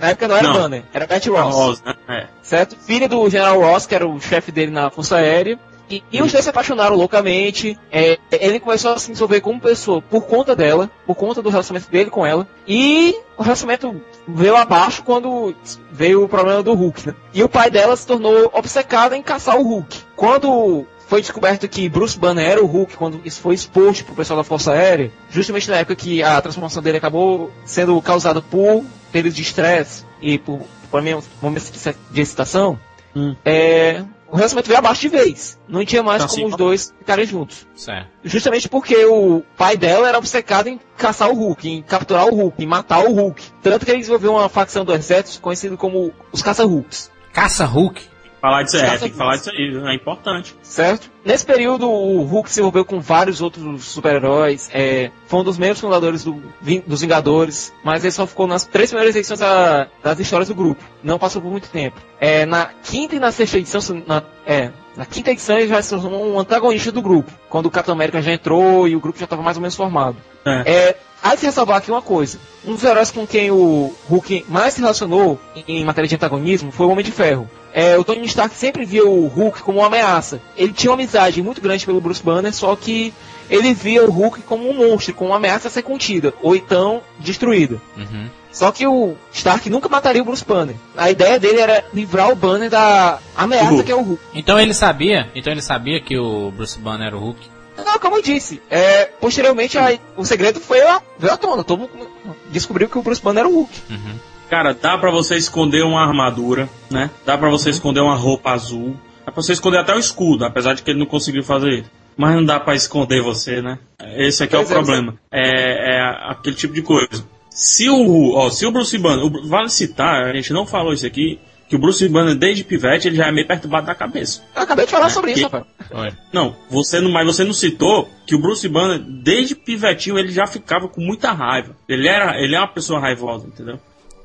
na época não era Não. Banner, era Beth Ross, Rosa, né? É. certo? Filha do General Ross, que era o chefe dele na Força Aérea. E, e os dois se apaixonaram loucamente. É, ele começou a se desenvolver como pessoa por conta dela, por conta do relacionamento dele com ela. E o relacionamento veio abaixo quando veio o problema do Hulk, né? E o pai dela se tornou obcecado em caçar o Hulk. quando foi descoberto que Bruce Banner era o Hulk, quando isso foi exposto pro pessoal da Força Aérea, justamente na época que a transformação dele acabou sendo causada por períodos de estresse e por, por momentos de excitação, Hum. é, o relacionamento veio abaixo de vez. Não tinha mais Tá como assim, os dois ficarem juntos. Certo. Justamente porque o pai dela era obcecado em caçar o Hulk, em capturar o Hulk, em matar o Hulk. Tanto que ele desenvolveu uma facção do exército conhecida como os Caça-Hulks. Caça Hulk. Falar disso, é, tem que falar disso aí, é importante. Certo? Nesse período, o Hulk se envolveu com vários outros super-heróis. É, foi um dos membros fundadores do dos Vingadores. Mas ele só ficou nas três primeiras edições da- das histórias do grupo. Não passou por muito tempo. É, na quinta e na sexta edição, na, é, na quinta edição ele já se tornou um antagonista do grupo. Quando o Capitão América já entrou e o grupo já estava mais ou menos formado. É. É, há de se ressalvar aqui uma coisa. Um dos heróis com quem o Hulk mais se relacionou em, matéria de antagonismo foi o Homem de Ferro. É, o Tony Stark sempre via o Hulk como uma ameaça. Ele tinha uma amizade muito grande pelo Bruce Banner, só que ele via o Hulk como um monstro, como uma ameaça a ser contida, ou então destruída. Uhum. Só que o Stark nunca mataria o Bruce Banner. A ideia dele era livrar o Banner da ameaça que é o Hulk. Então ele sabia, então ele sabia que o Bruce Banner era o Hulk. Não, como eu disse, é, posteriormente a- o segredo foi a, veio à tona. Todo mundo descobriu que o Bruce Banner era o Hulk. Uhum. Cara, dá pra você esconder uma armadura, né? Dá pra você esconder uma roupa azul. Dá pra você esconder até o escudo, apesar de que ele não conseguiu fazer isso. Mas não dá pra esconder você, né? Esse aqui é o é, problema. É, é aquele tipo de coisa. Se o, ó, se o Bruce Banner, vale citar, a gente não falou isso aqui, que o Bruce Banner desde pivete ele já é meio perturbado da cabeça. Eu acabei de falar sobre que- isso, rapaz. Não, você não, mas você não citou que o Bruce Banner desde pivetinho ele já ficava com muita raiva. Ele era, ele é uma pessoa raivosa, entendeu?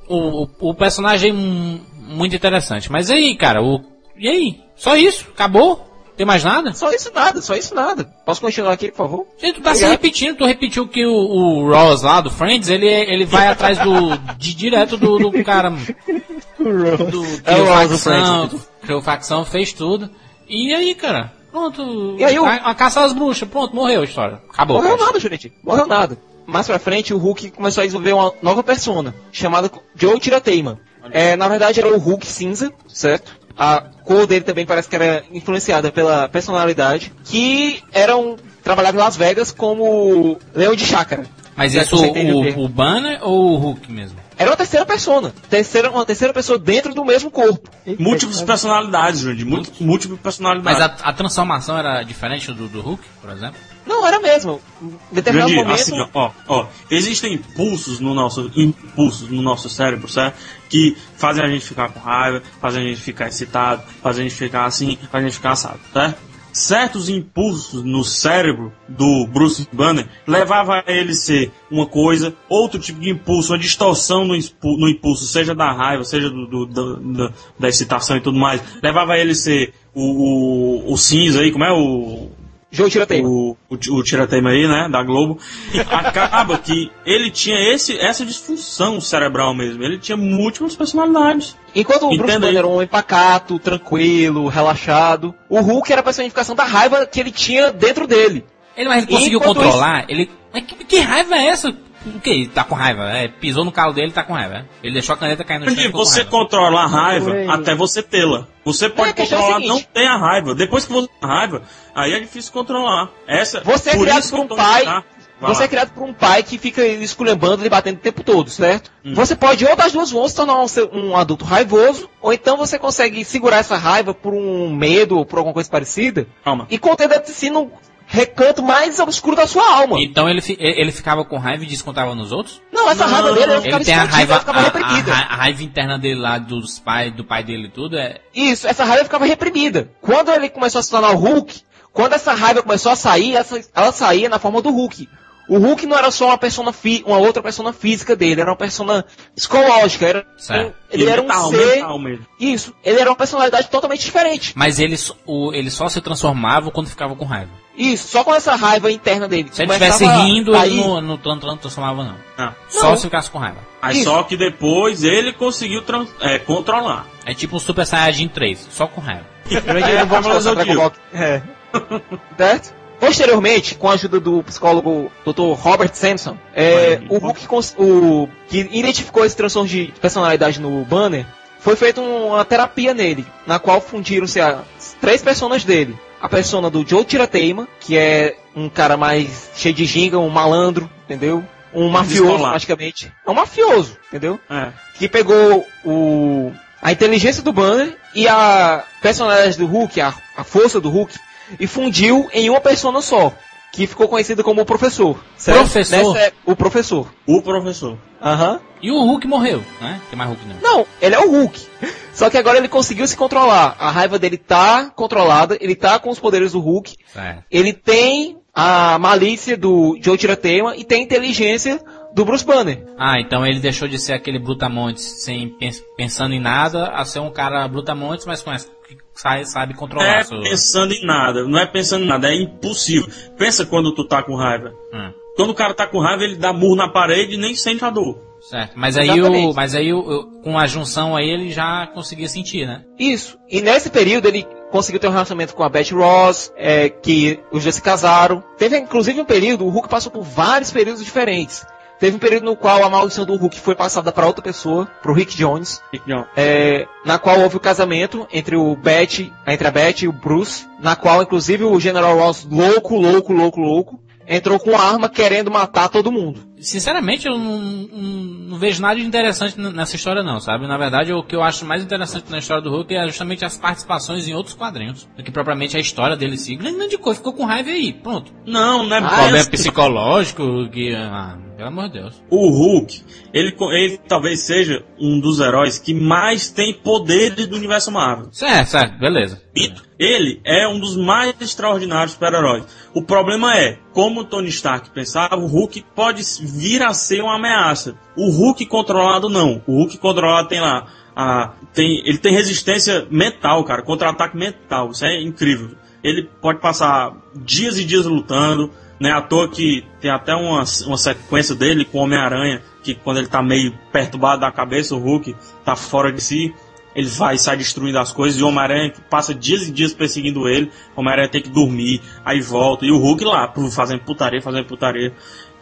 O, o, o personagem hum, muito interessante. Mas e aí, cara? O, e aí? Só isso? Acabou? Tem mais nada? Só isso nada, só isso nada. Posso continuar aqui, por favor? Gente, tu tá se Obrigado. repetindo, tu repetiu que o, o Ross lá do Friends, ele, ele vai <laughs> atrás do. de direto do, do cara. <laughs> Do, É o Ross do Friends. criou facção, fez tudo. E aí, cara? Pronto. E aí o- a, a caça às bruxas, pronto, morreu a história. Acabou. Morreu nada, Jurandir. Morreu nada. Mais pra frente, o Hulk começou a desenvolver uma nova persona, chamada Joe Tirateima. É, na verdade, era o Hulk cinza, certo? A cor dele também parece que era influenciada pela personalidade, que era um, trabalhava em Las Vegas como leão de chácara. Mas isso, o o, o Banner ou o Hulk mesmo? Era uma terceira persona. Terceira, uma terceira pessoa dentro do mesmo corpo. Múltiplas personalidades, Jurandir. Múlti- Múltiplas personalidades. Mas a, a transformação era diferente do, do Hulk, por exemplo? Não, era mesmo. Em determinado momento. assim, ó, ó, existem impulsos no nosso impulsos no nosso cérebro, certo? Que fazem a gente ficar com raiva, fazem a gente ficar excitado, fazem a gente ficar assim, fazem a gente ficar assado, certo? Certos impulsos no cérebro do Bruce Banner levavam a ele ser uma coisa, outro tipo de impulso, uma distorção no, no impulso, seja da raiva, seja do- do- do- da excitação e tudo mais, levava a ele ser o, o, o cinza aí, como é o Joe Tirateima. o, o, o Tiratema aí, né, da Globo, acaba <laughs> que ele tinha esse, essa disfunção cerebral mesmo. Ele tinha múltiplas personalidades. Enquanto o Bruce Entenda aí. Banner era um homem pacato, tranquilo, relaxado, o Hulk era a personificação da raiva que ele tinha dentro dele. Ele, mas ele conseguiu Enquanto controlar? Ele. Mas que, que raiva é essa? O que? Tá com raiva? É, pisou no calo dele, tá com raiva. é? Ele deixou a caneta cair no chão. Você raiva. controla a raiva Oi. até você tê-la. Você pode é controlar, seguinte. não ter a raiva. Depois que você tem a raiva, aí é difícil controlar. Essa, Você é criado por um pai. Você é criado por um pai que fica esculhambando e batendo o tempo todo, certo? Hum. Você pode, ou das duas vão se tornar um, um adulto raivoso, ou então você consegue segurar essa raiva por um medo ou por alguma coisa parecida, Calma. e conter dentro de si no recanto mais obscuro da sua alma. Então ele, fi- ele ficava com raiva e descontava nos outros? Não, essa Não, raiva dele ficava Ele tem a raiva, ela ficava a, reprimida. a- a raiva interna dele lá, dos pais, do pai dele e tudo, é. Isso, essa raiva ficava reprimida. Quando ele começou a se tornar o Hulk, quando essa raiva começou a sair, essa- ela saía na forma do Hulk. O Hulk não era só uma persona fi- uma outra persona física dele, era uma persona psicológica, era Certo. ele era um mental, ser. mental mesmo. Isso, ele era uma personalidade totalmente diferente. Mas ele, o, ele só se transformava quando ficava com raiva. Isso, só com essa raiva interna dele. Se ele estivesse rindo, a ele não, não, não, não transformava, não. Ah. Só Não. se ficasse com raiva. Mas Isso. só que depois ele conseguiu trans- é, controlar. É tipo um Super Saiyajin 3, só com raiva. <laughs> É, eu não vou Cavaleiros mostrar do Dragon. É. certo? Posteriormente, com a ajuda do psicólogo Dr. Robert Sampson, é, o Hulk o, que identificou esse transtorno de personalidade no Banner, foi feita uma terapia nele, na qual fundiram-se as três personas dele. A persona do Joe Tirateima, que é um cara mais cheio de ginga, um malandro, entendeu? Um mafioso, praticamente. É um mafioso, entendeu? É. que pegou o a inteligência do Banner e a personalidade do Hulk, a, a força do Hulk, e fundiu em uma persona só, que ficou conhecido como o professor. certo? Professor? Nessa é o professor. O professor. Aham. E o Hulk morreu, né? Tem mais Hulk não. Não, ele é o Hulk. Só que agora ele conseguiu se controlar. A raiva dele tá controlada, ele tá com os poderes do Hulk, Certo. ele tem a malícia do Joe Tiratema e tem a inteligência do Bruce Banner. Ah, então ele deixou de ser aquele Brutamontes sem pens- pensando em nada a ser um cara Brutamontes, mas com essa, sabe Não controlar. é seu- pensando em nada, não é pensando em nada, é impossível. Pensa quando tu tá com raiva. Hum, Quando o cara tá com raiva, ele dá murro na parede e nem sente a dor. certo. Mas aí, o, Exatamente. mas aí o, o- com a junção aí ele já conseguia sentir, né? Isso. E nesse período ele conseguiu ter um relacionamento com a Betty Ross, é, que os dois se casaram. Teve inclusive um período, o Hulk passou por vários períodos diferentes. Teve um período no qual a maldição do Hulk foi passada para outra pessoa, pro Rick Jones, Então, é, na qual houve o casamento entre o Betty, entre a Betty e o Bruce, na qual inclusive o General Ross, louco, louco, louco, louco, entrou com arma querendo matar todo mundo. Sinceramente, eu não, não- não vejo nada de interessante nessa história, não, sabe? Na verdade, o que eu acho mais interessante na história do Hulk é justamente as participações em outros quadrinhos, do que propriamente a história dele em si. Grande coisa, ficou com raiva aí, pronto. não, não é Problema pensa- psicológico, que. Ah, pelo amor de Deus. O Hulk, ele, ele talvez seja um dos heróis que mais tem poderes do universo Marvel. Certo, certo, beleza. Ele é um dos mais extraordinários super-heróis. O problema é, como o Tony Stark pensava, o Hulk pode vir a ser uma ameaça. O Hulk controlado não. O Hulk controlado tem lá. A, tem, ele tem resistência mental, cara, contra-ataque mental. Isso é incrível. Ele pode passar dias e dias lutando. Né, à toa que tem até uma, uma sequência dele com o Homem-Aranha, que quando ele tá meio perturbado da cabeça, o Hulk tá fora de si ele vai sai destruindo as coisas, e o Homem-Aranha passa dias e dias perseguindo ele, o Homem-Aranha tem que dormir, aí volta, e o Hulk lá, fazendo putaria, fazendo putaria,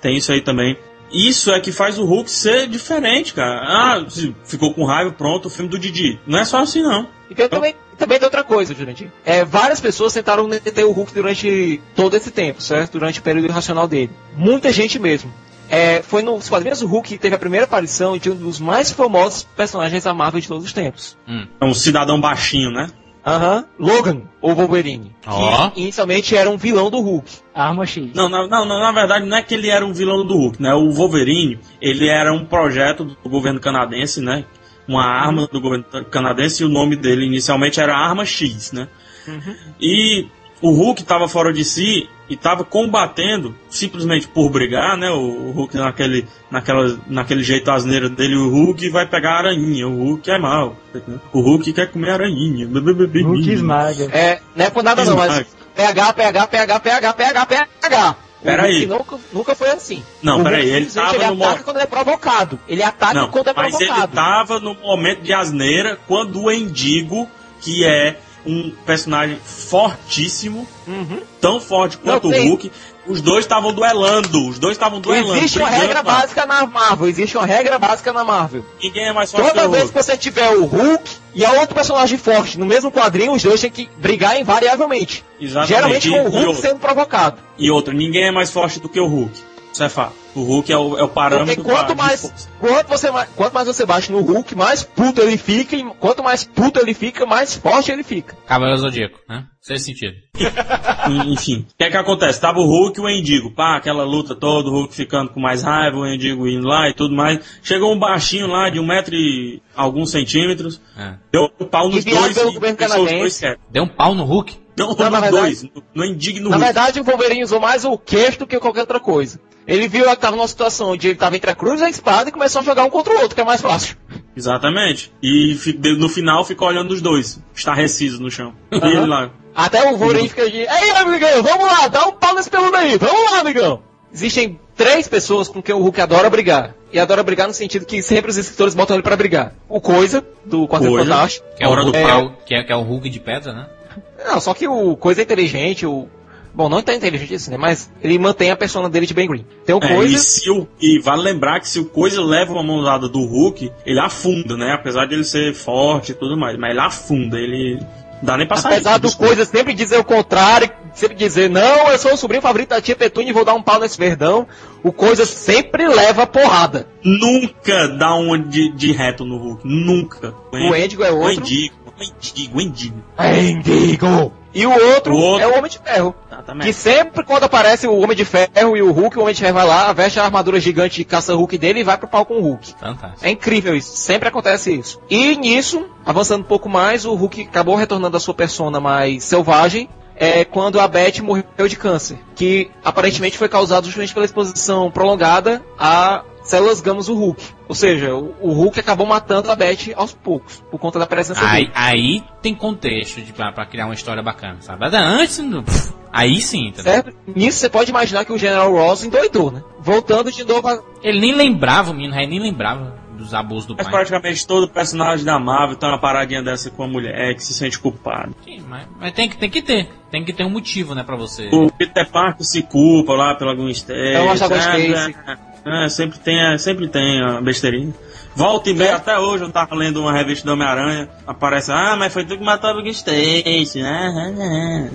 tem isso aí também. Isso é que faz o Hulk ser diferente, cara. Ah, ficou com raiva, pronto, o filme do Didi. Não é só assim, não. E também, também tem outra coisa, Jurandir. É, várias pessoas tentaram deter o Hulk durante todo esse tempo, certo? Durante o período irracional dele. Muita gente mesmo. É, foi nos quadrinhos do Hulk que teve a primeira aparição de um dos mais famosos personagens da Marvel de todos os tempos. É um cidadão baixinho, né? Aham. Logan, ou Wolverine. Ó. Que inicialmente era um vilão do Hulk. Arma X. Não, na, não, na verdade não é que ele era um vilão do Hulk, né? O Wolverine, ele era um projeto do governo canadense, né? Uma arma do governo canadense e o nome dele inicialmente era Arma X, né? E o Hulk estava fora de si e estava combatendo simplesmente por brigar, né? O Hulk naquele, naquela, naquele jeito asneiro dele, o Hulk vai pegar a aranhinha, o Hulk é mal. O Hulk quer comer aranhinha. Hulk esmaga. É, não é por nada não, mas PH, PH, PH, PH, PH, PH. O Peraí. Nunca, nunca foi assim. Não, O peraí, ele tava ele no ataca mo- quando ele é provocado. Ele ataca Não, quando é mas ele provocado. tava no momento de asneira quando o Endigo, que é um personagem fortíssimo, Uhum. tão forte quanto o Hulk, os dois estavam duelando, os dois estavam duelando. Existe uma regra lá. básica na Marvel, existe uma regra básica na Marvel. Ninguém é mais forte que Toda o vez Hulk. que você tiver o Hulk e a outro personagem forte no mesmo quadrinho, os dois têm que brigar invariavelmente. Exatamente. Geralmente E- com o Hulk sendo provocado. E outra, ninguém é mais forte do que o Hulk. Isso é. O Hulk é o, é o parâmetro Porque quanto pra- mais, quanto, você, mais- quanto mais você bate no Hulk, mais puto ele fica, e quanto mais puto ele fica, mais forte ele fica. Cavaleiro Zodíaco, né? Sem sentido. <laughs> Enfim, o que é que acontece? Tava o Hulk e o Endigo, pá, aquela luta toda, o Hulk ficando com mais raiva, o Endigo indo lá e tudo mais. Chegou um baixinho lá de um metro e alguns centímetros, É. deu um pau nos Enviado dois e os dois quietos. Deu um pau no Hulk? Não, Não, na verdade- dois, no, no Endigo e no Na verdade, o Wolverine usou mais o queixo do que qualquer outra coisa. Ele viu que estava numa situação onde ele estava entre a cruz e a espada e começou a jogar um contra o outro, que é mais fácil. Exatamente. E fi- de- no final ficou olhando os dois, estarrecidos no chão. E Aham. ele lá. Até o Wolverine fica de, ei, amigão, vamos lá, dá um pau nesse peludo aí, vamos lá, amigão. Existem três pessoas com quem o Hulk adora brigar. E adora brigar no sentido que sempre os escritores botam ele pra brigar. O Coisa, do Quarteto. Fantástico. Que é, o Hora do Hulk, pau. que, é, que é o Hulk de pedra, né? Não, só que o Coisa é inteligente, o Bom, não tão inteligente assim, né? Mas ele mantém a persona dele de Ben Green. Tem o É, coisa. e, se o, e vale lembrar que se o Coisa leva uma mãozada do Hulk, ele afunda, né? Apesar de ele ser forte e tudo mais. Mas ele afunda, ele. Dá nem pra sair. Apesar do coisa sempre dizer o contrário, sempre dizer, não, eu sou o sobrinho favorito da tia Petúnia e vou dar um pau nesse verdão, o coisa sempre leva a porrada. Nunca dá uma de, de reto no Hulk. Nunca. O Endigo é outro. O Endigo, o Endigo. Endigo! E o outro, O outro- é o Homem de Ferro. Que Exatamente. sempre quando aparece o Homem de Ferro e o Hulk, o Homem de Ferro vai lá, veste a armadura gigante de caça-Hulk dele e vai pro pau com o Hulk. Fantástico. É incrível isso, sempre acontece isso. E nisso, avançando um pouco mais, o Hulk acabou retornando à sua persona mais selvagem. É quando a Beth morreu de câncer, que aparentemente foi causado justamente pela exposição prolongada a células gamas do Hulk. Ou seja, o, o Hulk acabou matando a Beth aos poucos, por conta da presença Aí, dele. aí tem contexto de, pra, pra criar uma história bacana, sabe? Mas Antes, não- pff, aí sim, entendeu? Certo? Nisso você pode imaginar que o General Ross endoidou, né? Voltando de novo a... Ele nem lembrava, o menino aí nem lembrava dos abusos do Mas pai. praticamente todo personagem da Marvel tem uma paradinha dessa com a mulher que se sente culpado. Sim, mas, mas tem, que, tem que ter. Tem que ter um motivo, né, pra você. O Peter Parker se culpa lá pela Gwen Stacy. Eu acho a Gwen é, é, é, sempre tem, é, sempre tem a besteirinha. Volta e meia, até hoje eu tava lendo uma revista do Homem-Aranha, aparece, ah, mas foi tu que matou a Gwen Stacy, né?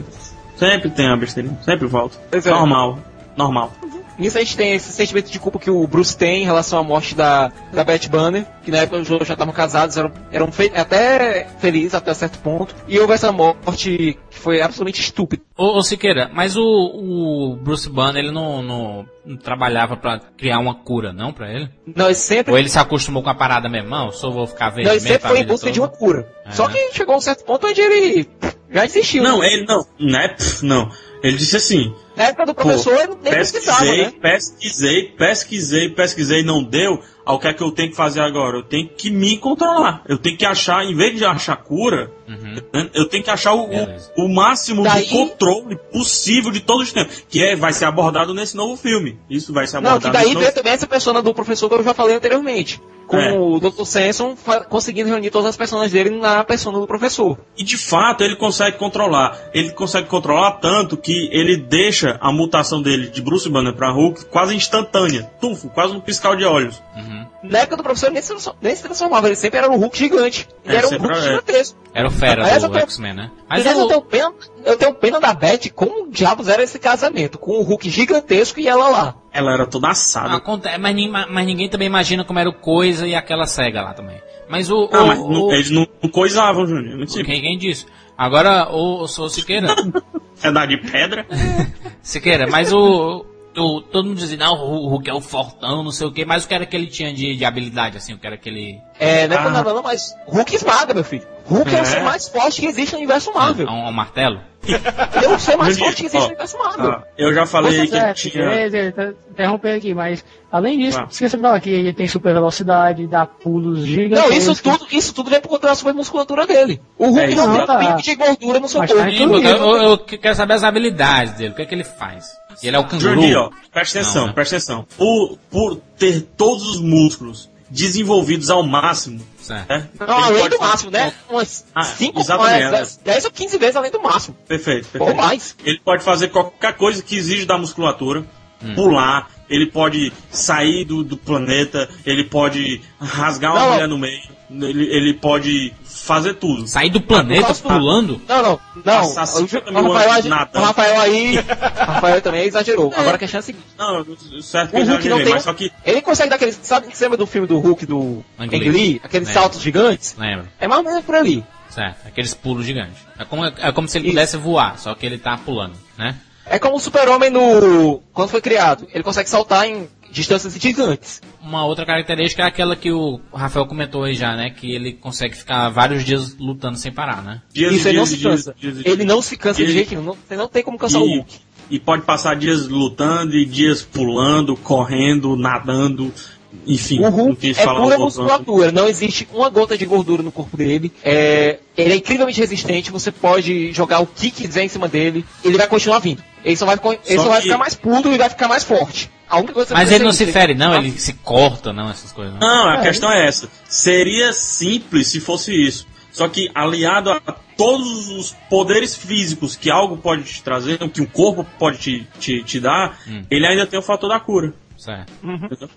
Sempre tem a besteirinha, sempre volta. É. Normal, normal. Nisso a gente tem esse sentimento de culpa que o Bruce tem em relação à morte da, da Beth Banner, que na época os dois já estavam casados, eram, eram fe- até felizes até certo ponto, e houve essa morte que foi absolutamente estúpida. Ô, ô Siqueira, mas o, o Bruce Banner, ele não, não, não trabalhava pra criar uma cura, não, pra ele? Não, ele sempre, Ou ele se acostumou com a parada mesmo? Não, eu só vou ficar verde não, ele sempre foi em busca toda. de uma cura. É. Só que chegou a um certo ponto onde ele já desistiu. Não, né? ele não, né? Pff, Não. Ele disse assim, Na época do professor, ele nem pesquisei, né? pesquisei, pesquisei, pesquisei, não deu. Ao que é que eu tenho que fazer agora? Eu tenho que me controlar. Eu tenho que achar, em vez de achar cura, Uhum. né, eu tenho que achar o, o, o máximo Daí- de controle possível de todos os tempos. Que é, vai ser abordado nesse novo filme. Isso vai ser Não, abordado que daí nesse novo também essa persona do professor que eu já falei anteriormente. Com É. o Dr. Samson conseguindo reunir todas as personas dele na persona do professor. E de fato ele consegue controlar. Ele consegue controlar tanto que ele deixa a mutação dele de Bruce Banner pra Hulk quase instantânea. Tufo, quase um piscal de olhos. Uhum. Na época do professor ele nem se, nem se transformava, ele sempre era um Hulk gigante. Ele É, era um Hulk era- gigantesco. Era o fera Aliás, do eu tenho- X-Men, né? Mas Aliás, eu o, tenho, pena, eu tenho pena da Beth, como diabos era esse casamento, com o Hulk gigantesco e ela lá. Ela era toda assada. Aconte- mas, mas ninguém também imagina como era o Coisa e aquela cega lá também. Mas o. Ah, o- mas não- o- eles não, não coisavam, Júnior. Muito simples. quem, quem disse? Agora, o, o Sou Siqueira. <laughs> É dar de pedra. <laughs> Siqueira, mas o. o- todo mundo dizia, não, o Hulk é o fortão, não sei o quê, mas o que era que ele tinha de, de habilidade, assim, o que era que ele. É, não é por Ah. nada não, mas Hulk esmaga, meu filho. Hulk é, É. o ser mais forte que existe no universo Marvel. Um, um martelo? Ele é o ser mais <laughs> forte que existe no universo Marvel. Ah, eu já falei Você que certo, tinha. é, é, tá- interromper aqui, mas além disso, Ah. esqueça de falar que ele tem super velocidade, dá pulos gigantes. Não, isso tudo, isso tudo vem por conta da super musculatura dele. O Hulk É, não não, tem tá. um pingo de gordura no seu Mas corpo. tá eu, eu- eu quero saber as habilidades dele, o que é que ele faz? Ele é o canguru? Juninho, ó, presta atenção, Não, né? presta atenção. Por, por ter todos os músculos desenvolvidos ao máximo, Certo. né? Não, ele além do máximo, né? Umas Ah, 5, exatamente, 10, 10 ou 15 vezes além do máximo. Perfeito, Ou perfeito. mais. Ele pode fazer qualquer coisa que exige da musculatura, Hum. pular, ele pode sair do, do planeta, ele pode rasgar uma Não. mulher no meio, ele, ele pode fazer tudo. Sair do planeta pulando? Não, não, não. Passar O, 50 o mil Rafael, anos o nadando. Rafael aí. o Rafael também exagerou. Agora a questão é a seguinte. Não, certo que O eu já Hulk não tem. mas só que Ele consegue dar aqueles. Sabe que você lembra do filme do Hulk do Ang Lee? Lee? Aqueles Lembro. saltos gigantes? Lembra? É mais ou menos por ali. Certo. Aqueles pulos gigantes. É como, é como se ele Isso. pudesse voar, só que ele tá pulando, né? É como o Super-Homem no. Quando foi criado. Ele consegue saltar em distâncias gigantes. Uma outra característica é aquela que o Rafael comentou aí já, né? Que ele consegue ficar vários dias lutando sem parar, né? dias Isso ele não dias se e dias cansa. dias Ele não se cansa de jeito nenhum. Não, você não tem como cansar o e, Hulk. e pode passar dias lutando e dias pulando, correndo, nadando, enfim. O não Hulk quis é pura musculatura, não existe uma gota de gordura no corpo dele. É, ele é incrivelmente resistente, você pode jogar o que quiser em cima dele, ele vai continuar vindo. Ele só vai, ele Só só vai que- ficar mais puto e vai ficar mais forte. A única coisa que Mas ele não se é fere, não, ele se corta, não, essas coisas. Não. Não, a É. questão é essa. Seria simples se fosse isso. Só que aliado a todos os poderes físicos que algo pode te trazer, que um corpo pode te, te, te dar, Hum. ele ainda tem o fator da cura. Certo.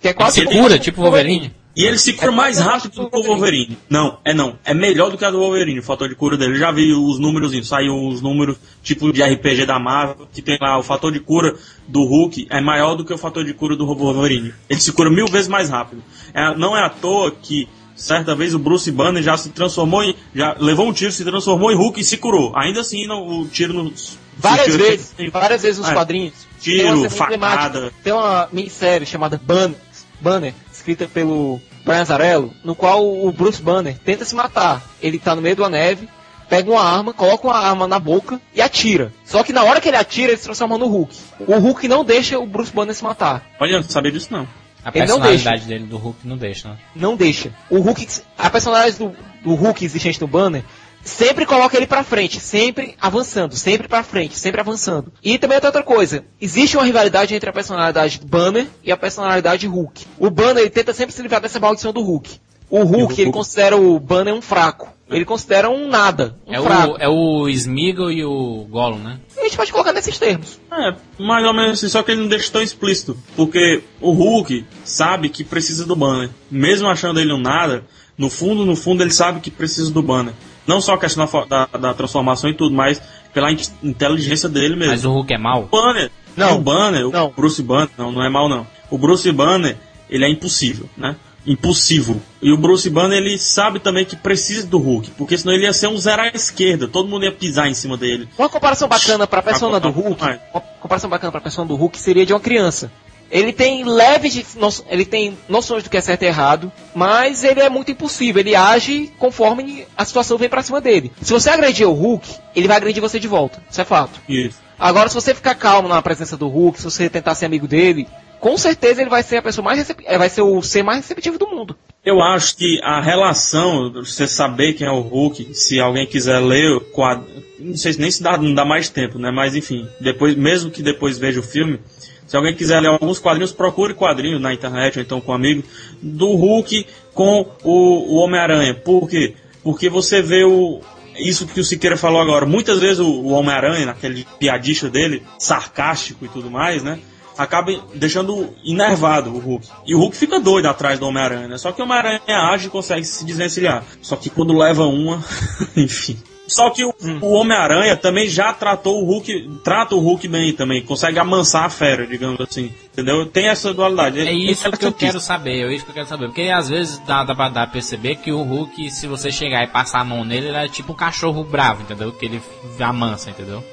Que é quase Se como- cura, tipo Wolverine. E ele se cura mais rápido do que o Wolverine. Não, é não. É melhor do que a do Wolverine, o fator de cura dele. Eu já vi os números, saiu os números tipo de RPG da Marvel, que tem lá o fator de cura do Hulk é maior do que o fator de cura do Wolverine. Ele se cura mil vezes mais rápido. É, não é à toa que certa vez o Bruce Banner já se transformou em. já levou um tiro, se transformou em Hulk e se curou. Ainda assim, não, o tiro não. Várias vezes, efeito. várias vezes nos É. quadrinhos. Tiro, Tem uma cena facada. Tem uma minissérie chamada Banner, Banner, escrita pelo Brian Azarello, no qual o Bruce Banner tenta se matar. Ele tá no meio uma neve, pega uma arma, coloca uma arma na boca e atira. Só que na hora que ele atira, ele se transforma no Hulk. O Hulk não deixa o Bruce Banner se matar. Olha, eu não sabia disso não. A Ele personalidade dele do Hulk não deixa, né? Não deixa. O Hulk, a personagem do, do Hulk existente no Banner sempre coloca ele pra frente, sempre avançando, sempre pra frente, sempre avançando. E também tem outra coisa, existe uma rivalidade entre a personalidade do Banner e a personalidade Hulk. O Banner ele tenta sempre se livrar dessa maldição do Hulk. O Hulk, ele considera o Banner um fraco. Ele considera um nada, um É fraco. o, é o Smeagol e o Gollum, né? A gente pode colocar nesses termos. É, mais ou menos assim, só que ele não deixa tão explícito. Porque o Hulk sabe que precisa do banner. Mesmo achando ele um nada, no fundo, no fundo, ele sabe que precisa do banner. Não só a questão da, da, da transformação e tudo, mas pela in- inteligência dele mesmo. Mas o Hulk é mau? O Banner, Não. o Banner, Não. o Bruce Banner, não, não é mal não. O Bruce Banner, ele é impossível, né? Impossível. E o Bruce Banner, ele sabe também que precisa do Hulk, porque senão ele ia ser um zero à esquerda, todo mundo ia pisar em cima dele. Uma comparação bacana pra persona do Hulk, uma comparação bacana pra persona do Hulk seria de uma criança. Ele tem leves, no- ele tem noções do que é certo e errado, mas ele é muito impulsivo, ele age conforme a situação vem pra cima dele. Se você agredir o Hulk, ele vai agredir você de volta, isso é fato. Isso. Agora, se você ficar calmo na presença do Hulk, se você tentar ser amigo dele, com certeza ele vai ser a pessoa mais recep... eh, vai ser o ser mais receptivo do mundo. Eu acho que a relação, você saber quem é o Hulk, se alguém quiser ler quadro, não sei se nem se dá, não dá mais tempo, né? Mas enfim, depois, mesmo que depois veja o filme, se alguém quiser ler alguns quadrinhos, procure quadrinhos na internet ou então com um amigo do Hulk com o, o Homem-Aranha. Por quê? Porque você vê o isso que o Siqueira falou agora. Muitas vezes o, o Homem-Aranha, naquele piadista dele, sarcástico e tudo mais, né? acaba deixando enervado o Hulk. E o Hulk fica doido atrás do Homem-Aranha, né? Só que o Homem-Aranha age e consegue se desvencilhar. Só que quando leva uma, <laughs> enfim. Só que o, o Homem-Aranha também já tratou o Hulk, trata o Hulk bem também, consegue amansar a fera, digamos assim. Entendeu? Tem essa dualidade. É isso que eu quero saber, é isso que eu quero saber. Porque às vezes dá, dá, pra, dá pra perceber que o Hulk, se você chegar e passar a mão nele, ele é tipo um cachorro bravo, entendeu? Que ele amansa, entendeu?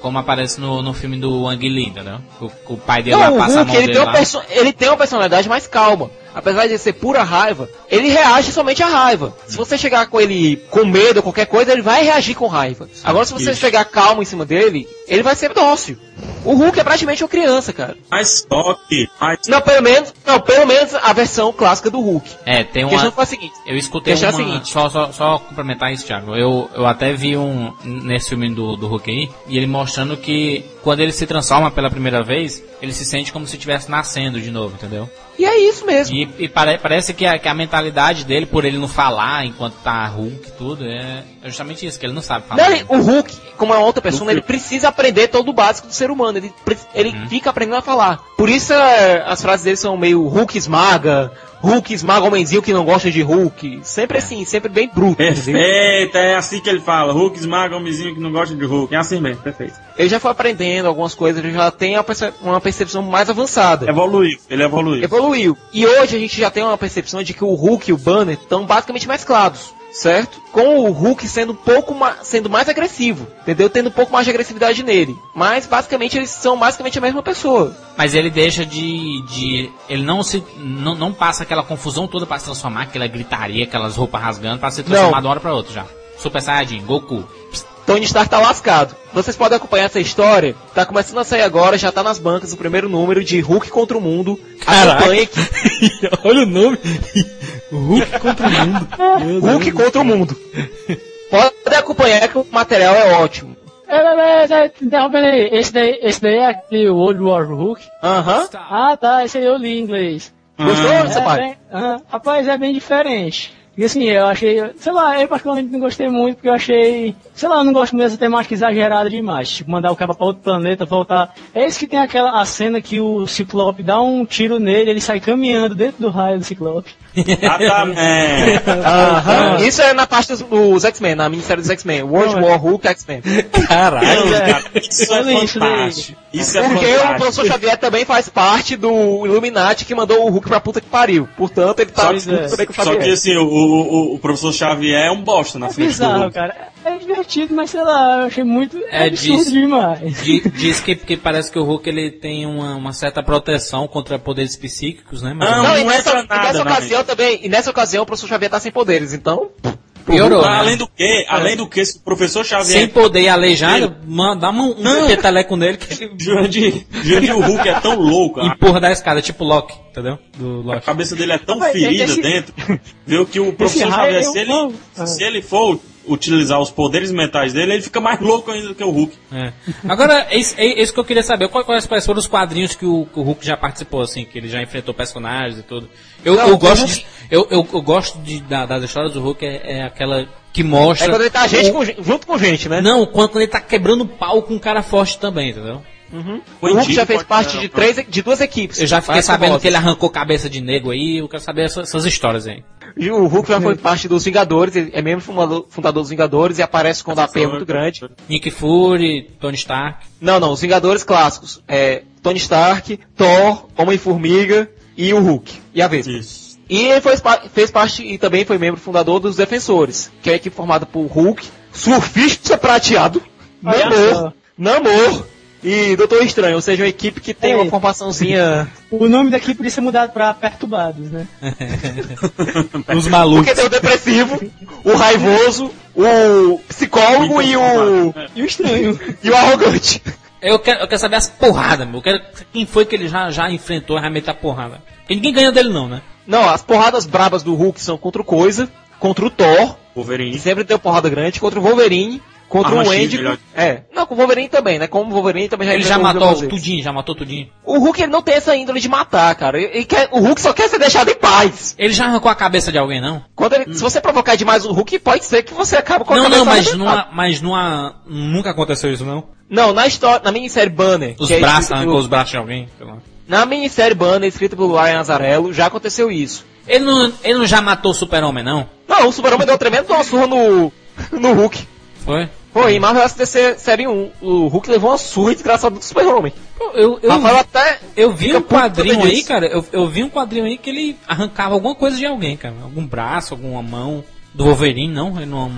Como aparece no, no filme do Ang Lee, entendeu? O, o pai dele Não, o passa a Hulk, mão ele dele tem, lá. perso- ele tem uma personalidade mais calma. Apesar de ser pura raiva, ele reage somente à raiva. Se você chegar com ele com medo ou qualquer coisa, ele vai reagir com raiva. Agora, se você isso. chegar calmo em cima dele, ele vai ser dócil. O Hulk é praticamente uma criança, cara. Mas só que. Mas, Não, pelo menos, não, pelo menos a versão clássica do Hulk. É, tem A questão uma... foi a seguinte. Eu escutei uma... seguinte. Só, só, só complementar isso, Thiago. Eu, eu até vi um... Nesse filme do, do Hulk aí, e ele mostrando que quando ele se transforma pela primeira vez, ele se sente como se estivesse nascendo de novo, entendeu? E é isso mesmo. E, e pare- parece que a, que a mentalidade dele, por ele não falar enquanto tá Hulk e tudo, é é justamente isso, que ele não sabe falar. Não, ele- o Hulk, como é uma outra pessoa, ele precisa aprender todo o básico do ser humano. Ele, ele Uhum. fica aprendendo a falar. Por isso é, as frases dele são meio Hulk esmaga, Hulk esmaga homenzinho que não gosta de Hulk. Sempre assim, sempre bem bruto. perfeito, é assim que ele fala. Hulk esmaga um vizinho que não gosta de Hulk. É assim mesmo, perfeito. Ele já foi aprendendo algumas coisas, ele já tem uma percepção mais avançada. Evoluiu, ele evoluiu. Evoluiu. E hoje a gente já tem uma percepção de que o Hulk e o Banner estão basicamente mais claros. Certo? Com o Hulk sendo um pouco ma sendo mais agressivo, entendeu? Tendo um pouco mais de agressividade nele. Mas basicamente eles são basicamente a mesma pessoa. Mas ele deixa de. de ele não se. Não, não passa aquela confusão toda pra se transformar, aquela gritaria, aquelas roupas rasgando, pra se transformar Não. de uma hora pra outra já. Super Saiyajin, Goku. Tony Stark tá lascado. Vocês podem acompanhar essa história. Tá começando a sair agora, já tá nas bancas o primeiro número de Hulk contra o Mundo. Acompanhe que <laughs> Olha o nome. Hulk contra o mundo. Hulk contra o Mundo. Pode acompanhar que o material é ótimo. É, mas, interrompendo aí, esse daí, esse daí é aquele World War Hulk? Aham. Ah, tá, esse aí eu li em inglês. Gostou, É seu pai? bem- aham. rapaz, é bem diferente. E assim, eu achei, sei lá, eu particularmente não gostei muito, porque eu achei, sei lá, eu não gosto muito dessa temática exagerada demais. Tipo, mandar o cara pra outro planeta, voltar. É esse que tem aquela a cena que o Ciclope dá um tiro nele, ele sai caminhando dentro do raio do Ciclope. Exatamente. Aham. <laughs> Isso é na parte dos, X-Men, na minissérie dos X-Men. World Não. War Hulk X-Men. Caralho. É. Cara, Isso é fantástico. Isso é Porque o fantástico. professor Xavier também faz parte do Illuminati que mandou o Hulk pra puta que pariu. Portanto, ele tá Pois é. também com o Só Xavier. que assim, o, o, o professor Xavier é um bosta na É frente do bizarro, Hulk. cara. É divertido, mas sei lá, eu achei muito É absurdo disso. <laughs> demais. Di- Diz que, que parece que o Hulk ele tem uma, uma certa proteção contra poderes psíquicos, né? Mas Não, Não, e nessa, entra e nada nessa na ocasião também, e nessa ocasião o professor Xavier tá sem poderes, então. piorou. Mas, né? além do que, além do que, se o professor Sem Xavier. poder e aleijado, manda um, um peteleco nele que ele Jurandir, Jurandir, o Hulk é tão louco, a, <laughs> empurra da escada, tipo Loki, entendeu? Do a cabeça dele é tão Mas, ferida esse- dentro, viu que o professor Xavier, é um se ele, se ele for utilizar os poderes mentais dele, ele fica mais louco ainda do que o Hulk. É. Agora, <laughs> é isso, é isso que eu queria saber. Quais, quais foram os quadrinhos que o, que o Hulk já participou, assim, que ele já enfrentou personagens e tudo? Eu, Não, eu gosto, eu- de, eu, eu, eu gosto de, da- das histórias do Hulk, é, é aquela que É mostra. quando ele tá gente o- com junto com gente, né? Não, quando, quando ele tá quebrando pau com um cara forte também, entendeu? O Hulk já fez parte de três, de duas equipes. Eu já fiquei sabendo que ele arrancou cabeça de nego aí, eu quero saber essas, essas histórias aí. E o Hulk já foi parte dos Vingadores, ele é membro fundador, fundador dos Vingadores e aparece quando a P é muito grande. Nick Fury, Tony Stark. Não, não, os Vingadores clássicos. É Tony Stark, Thor, Homem-Formiga e o Hulk. E a Vespa. Isso. E ele fez, pa- fez parte e também foi membro fundador dos Defensores, que é a equipe formada por Hulk, Surfista Prateado, Namor. Namor e Doutor Estranho, ou seja, uma equipe que tem Ei. uma formaçãozinha... <laughs> O nome daqui podia ser mudado pra Perturbados, né? <laughs> Os malucos. Porque tem o depressivo, o raivoso, o psicólogo e o, E o estranho. e o arrogante. Eu quero, eu quero saber as porradas, meu. Eu quero quem foi que ele já, já enfrentou meter a porrada. Porque ninguém ganha dele não, né? Não, as porradas brabas do Hulk são contra o Coisa, contra o Thor, que Wolverine. sempre deu porrada grande, contra o Wolverine, contra Arma o X, Wendigo. melhor. É, não, com o Wolverine também, né? Como o Wolverine também já Ele já matou tudinho, já matou tudinho. O Hulk ele não tem essa índole de matar, cara. Ele ele quer, o Hulk só quer ser deixado em paz. Ele já arrancou a cabeça de alguém, não? Quando ele- Se você provocar demais o Hulk, pode ser que você acabe com a Não, cabeça não, mas, numa, mas numa, nunca aconteceu isso, não? Não, na história, na minissérie Banner. Os que é braços, escrita arrancou os braços de alguém. sei lá. Na minissérie Banner, escrita pelo Ryan Azarello, já aconteceu isso. Ele não, ele não já matou o super-homem, não? Não, o Super-Homem deu um tremendo uma surra no, no Hulk. Foi? Pô, em Marvel SDC Série 1, o Hulk levou uma surra desgraçada do Super-Homem. Eu, eu, Rafael até... eu vi um quadrinho aí, cara. Eu, eu vi um quadrinho aí que ele arrancava alguma coisa de alguém, cara. Algum braço, alguma mão. Do Wolverine, não? Ele não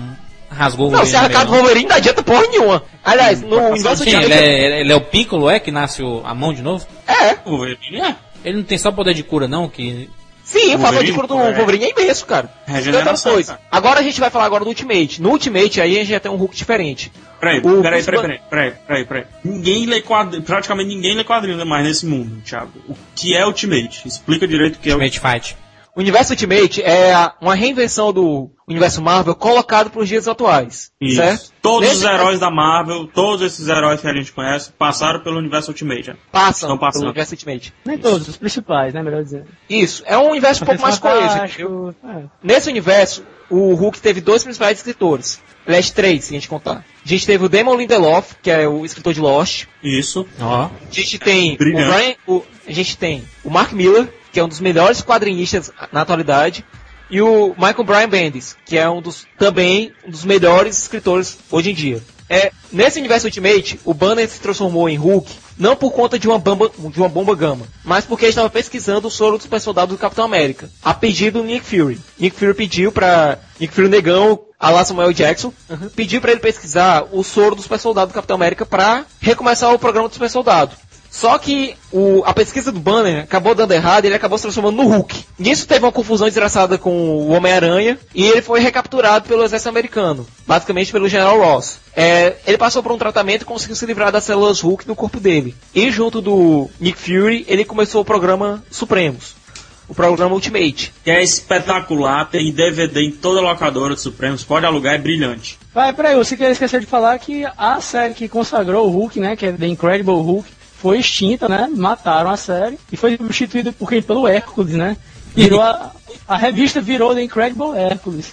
rasgou o Não, Wolverine. se arrancar do não. Wolverine não adianta porra nenhuma. Aliás, no universo Sim, ele Ultimate... é, ele é o Piccolo, é? Que nasce o- a mão de novo? É, O Wolverine é. Ele não tem só poder de cura, não? Que sim, o fator de cura do é. Wolverine é imenso, cara. Regeneração, coisa. cara. Agora a gente vai falar agora do Ultimate. No Ultimate, aí a gente já tem um Hulk diferente. Peraí, O peraí, peraí, peraí, peraí, peraí, peraí. Ninguém lê quadrinhos, praticamente ninguém lê quadrinhos mais nesse mundo, Thiago. O que é Ultimate? Explica direito o que é Ultimate Fight. O universo Ultimate é uma reinvenção do universo Marvel colocado para os dias atuais. Isso. Certo? Todos Nesse os heróis da Marvel, todos esses heróis que a gente conhece, passaram pelo universo Ultimate. né? passam Estão passando. pelo universo Ultimate. Nem todos, os principais, né? Melhor dizendo. Isso. É um universo um pouco mais coeso. é. Nesse universo, o Hulk teve dois principais escritores. Aliás, três, se a gente contar. A gente teve o Damon Lindelof, que é o escritor de Lost. Isso. Ó. A gente tem Brilhante. o Brian, o- a gente tem o Mark Miller, que é um dos melhores quadrinistas na atualidade, e o Michael Brian Bendis, que é um dos também um dos melhores escritores hoje em dia. É, nesse universo Ultimate, o Banner se transformou em Hulk não por conta de uma, bomba, de uma bomba gama, mas porque ele estava pesquisando o soro do super soldado do Capitão América, a pedido do Nick Fury. Nick Fury pediu para Nick Fury negão, a lá Samuel Jackson, pediu para ele pesquisar o soro do super soldado do Capitão América para recomeçar o programa do super soldado. Só que o- a pesquisa do Banner acabou dando errado e ele acabou se transformando no Hulk. Nisso teve uma confusão desgraçada com o Homem-Aranha e ele foi recapturado pelo exército americano, basicamente pelo General Ross. É, ele passou por um tratamento e conseguiu se livrar das células Hulk no corpo dele. E junto do Nick Fury, ele começou o programa Supremos, o programa Ultimate. Que é espetacular, tem DVD em toda locadora de Supremos, pode alugar, é brilhante. Vai, peraí, você queria esquecer de falar que a série que consagrou o Hulk, né, que é The Incredible Hulk, foi extinta, né, mataram a série, e foi substituída por quem? Pelo Hércules, né, Virou a, a revista virou The Incredible Hercules.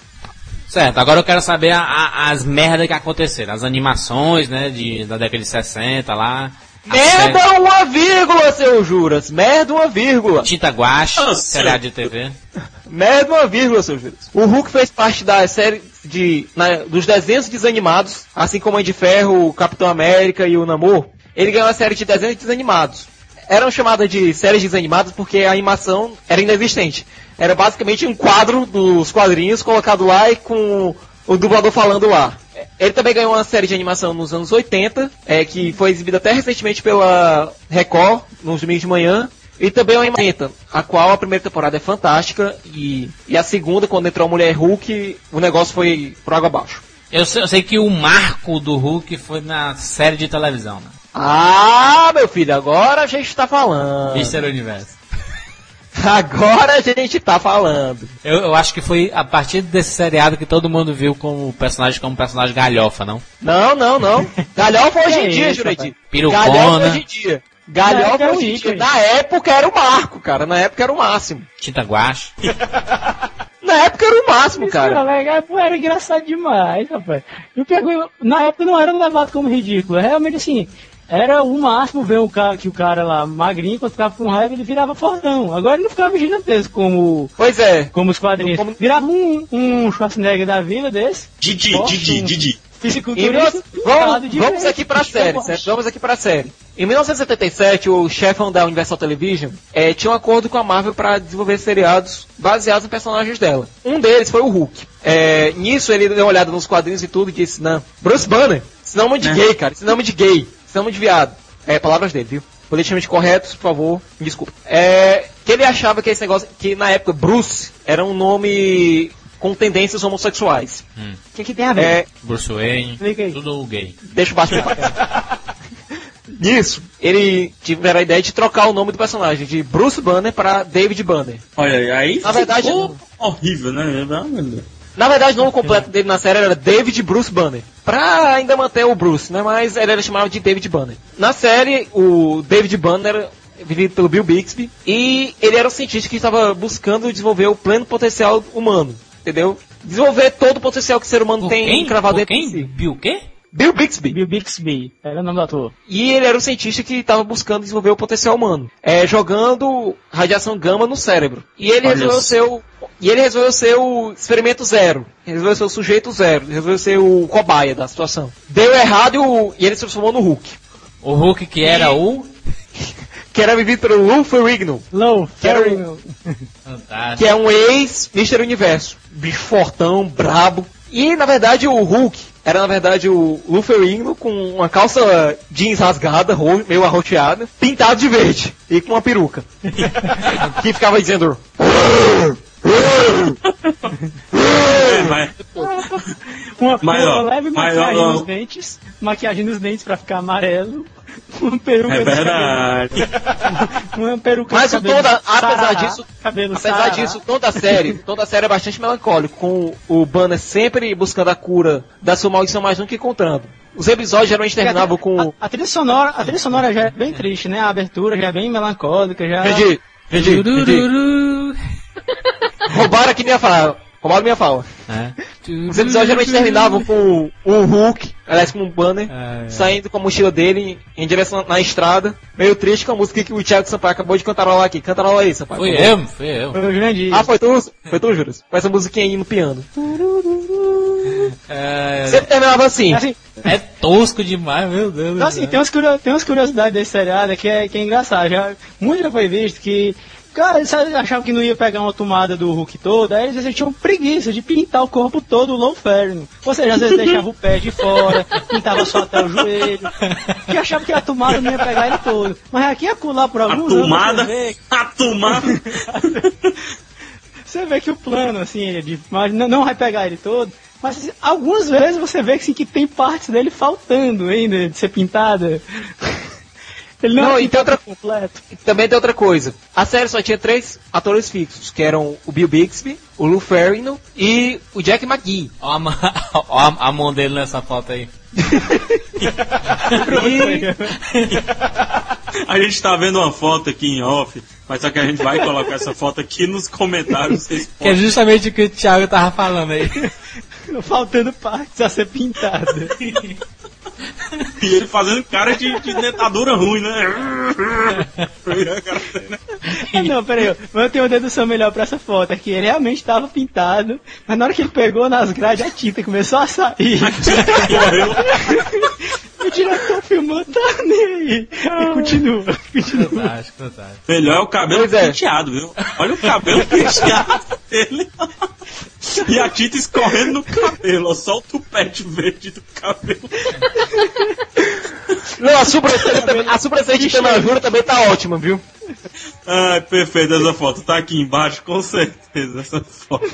Certo, agora eu quero saber a- a- as merdas que aconteceram. As animações, né, de, da década de 60 lá. Merda uma vírgula, seu Juras. Merda uma vírgula. série Tinta Guache, Ah, seriado de TV. <laughs> Merda uma vírgula, seu Juras. O Hulk fez parte da série de, na- dos desenhos desanimados, assim como o Homem de Ferro, o Capitão América e o Namor. Ele ganhou uma série de desenhos desanimados. Eram chamadas de séries desanimadas porque a animação era inexistente. Era basicamente um quadro dos quadrinhos colocado lá e com o dublador falando lá. Ele também ganhou uma série de animação nos anos 80, é, que foi exibida até recentemente pela Record, nos domingos de manhã. E também uma animação, a qual a primeira temporada é fantástica e, e a segunda, quando entrou a Mulher Hulk, o negócio foi pro água abaixo. Eu sei, eu sei que o marco do Hulk foi na série de televisão, né? Ah, meu filho, agora a gente tá falando. Mister Universo. <laughs> Agora a gente tá falando. Eu, eu acho que foi a partir desse seriado que todo mundo viu como o personagem como personagem galhofa, não? Não, não, não. <laughs> Galhofa hoje em É dia, isso, Jurandir. Pirucona. Galhofa hoje em dia. Na Galhofa época era hoje um em dia. Na época era o marco, cara. Na época era o máximo. Tinta Guache. <laughs> Na época era o máximo, Isso era cara. legal, pô, era engraçado demais, rapaz. Eu pego, na época não era levado como ridículo, realmente assim, era o máximo ver um cara, que o cara lá magrinho, quando ficava com raiva, ele virava fortão. Agora ele não ficava gigantesco como, Pois é. como os quadrinhos. Como- Virava um, um Schwarzenegger da vila desse, Didi, Forte, Didi, um Didi. Fisiculturista, pintado vamos, vamos aqui pra série, certo? Vamos aqui pra série. Em 1977, o chefão da Universal Television eh, tinha um acordo com a Marvel para desenvolver seriados baseados em personagens dela. Um deles foi o Hulk. Eh, nisso, ele deu uma olhada nos quadrinhos e tudo e disse, não, Bruce Banner, esse nome de É. gay, cara, esse nome de gay, esse nome de viado. É, palavras dele, viu? Politicamente corretos, por favor, me desculpa. É, que ele achava que esse negócio, que na época Bruce era um nome com tendências homossexuais. O que, que tem a ver? É, Bruce Wayne. Tudo gay. Deixa o baixo <laughs> Nisso, ele tiveram a ideia de trocar o nome do personagem de Bruce Banner para David Banner. Olha aí, aí Na verdade, ficou horrível, né? Na verdade, o nome completo dele na série era David Bruce Banner. Pra ainda manter o Bruce, né? Mas ele era chamado de David Banner. Na série, o David Banner era vivido pelo Bill Bixby. E ele era um cientista que estava buscando desenvolver o pleno potencial humano. Entendeu? Desenvolver todo o potencial que o ser humano Por tem quem? cravado Por dentro quem? de si. Bill o quê? Bill Bixby. Bill Bixby, era o nome do ator. E ele era um cientista que estava buscando desenvolver o potencial humano, é, jogando radiação gama no cérebro. E ele Olha resolveu ser o e ele resolveu ser o experimento zero. Ele resolveu ser o sujeito zero. Ele resolveu ser o cobaia da situação. Deu errado e, o- e ele se transformou no Hulk. O Hulk que era o... <laughs> Que era vivido pelo Lou Ferrigno, Low, Que era o- Ferrigno. Fantástico. que é um ex-Mister Universo. Bicho fortão, brabo. E, na verdade, o Hulk era, na verdade, o Lou Ferrigno com uma calça jeans rasgada, meio arroteada, pintado de verde e com uma peruca. <laughs> que ficava dizendo... Mas- Uma, Mas, uma ó, leve mas, maquiagem ó, ó. nos dentes, maquiagem nos dentes pra ficar amarelo, uma peruca É de verdade. cabelo- <laughs> uma peruca Mas toda, apesar sarará, disso, cabelo apesar sarará. disso, toda a série, toda a série é bastante melancólica, com o Banner sempre buscando a cura da sua maldição mais do que encontrando. Os episódios geralmente terminavam com... A, a trilha sonora, a trilha sonora já é bem triste, né? A abertura já é bem melancólica, já. Entendi, entendi, entendi. <laughs> Roubaram aqui minha fala. Roubaram minha fala. É. Os episódios geralmente terminavam com o Hulk, aliás, com o Banner, É, é. saindo com a mochila dele em direção na estrada, meio triste com a música que o Thiago Sampaio acabou de cantarolar aqui. Cantarola aí, Sampaio. Favor. eu, fui eu. Foi o grande. Ah, foi tu? Foi tu, Juras? Com essa musiquinha aí no piano. É, Sempre terminava assim. Assim, é tosco demais, meu Deus. então, assim, tem umas, tem umas curiosidades desse seriado que é, que é engraçado. Já, muito já foi visto que. Cara, eles achavam que não ia pegar uma tomada do Hulk todo, aí eles tinham preguiça de pintar o corpo todo low ferno. Ou seja, às vezes deixava o pé de fora, <laughs> pintava só até o joelho. Que achava que a tomada não ia pegar ele todo. Mas aqui ia pular por A alguns anos. tomada. A tomada. <laughs> você vê que o plano, assim, é de, mas não, vai pegar ele todo. Mas assim, algumas vezes você vê assim, que tem partes dele faltando ainda de ser pintada. Ele não, Não, é e tem outra- completo. Também tem outra coisa. A série só tinha três atores fixos, que eram o Bill Bixby, o Lou Ferrigno e o Jack McGee. Ó a, ma- <laughs> ó a, a mão dele nessa foto aí. <laughs> E A gente tá vendo uma foto aqui em off, mas só que a gente vai colocar essa foto aqui nos comentários. Vocês Que é justamente o que o Thiago tava falando aí. <laughs> Faltando partes a ser pintada. E ele fazendo cara de, de dentadura ruim, né? <laughs> Não, peraí, mas eu tenho uma dedução melhor pra essa foto, é que ele realmente estava pintado, mas na hora que ele pegou nas grades, a tinta começou a sair. <laughs> o diretor filmou, tá nem aí. E continua, continua. Fantástico, fantástico. Melhor é o cabelo Pois é. penteado, viu? Olha o cabelo <laughs> penteado dele. E a tinta escorrendo no cabelo, ó, só o tupete verde do cabelo. Não, a sobrancelha, também- a sobrancelha de Tanajura também tá ótima, viu? Ai, perfeito essa foto. Tá aqui embaixo, com certeza, essa foto.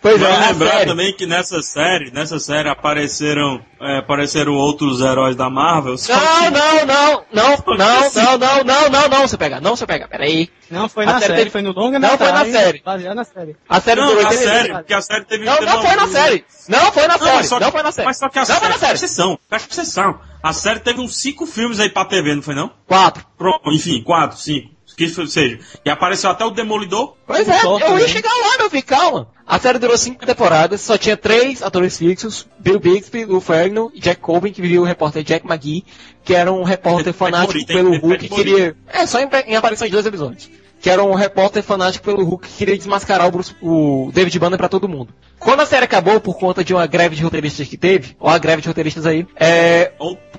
Pois é, Vale a lembrar série. também que nessa série, nessa série apareceram, é, apareceram outros heróis da Marvel. Não, não, não, não, não, não, não, não, não, não, você pega, não, você pega, peraí. Não foi A na série série, teve- foi no longa Não, foi na série. Baseado na série. A série Não, durou a 80 série, porque a série teve... Não, não foi na série. Não foi na série. mas só que- Não foi na série. Mas só que a Não série, foi na série. atenção. A série teve uns cinco filmes aí pra TV, não foi não? Quatro. Pronto, enfim, quatro, cinco. Que isso seja. E apareceu até o Demolidor. Pois é, Thor eu ia chegar lá, meu filho, calma. A série durou cinco temporadas, só tinha três atores fixos, Bill Bixby, Lou Ferrigno e Jack Coben, que vivia o repórter Jack McGee, que era um repórter fanático pelo Hulk que queria... É, só em, em aparição de dois episódios. Que era um repórter fanático pelo Hulk que queria desmascarar o, Bruce- o David Banner pra todo mundo. Quando a série acabou por conta de uma greve de roteiristas que teve, ou a greve de roteiristas aí, é,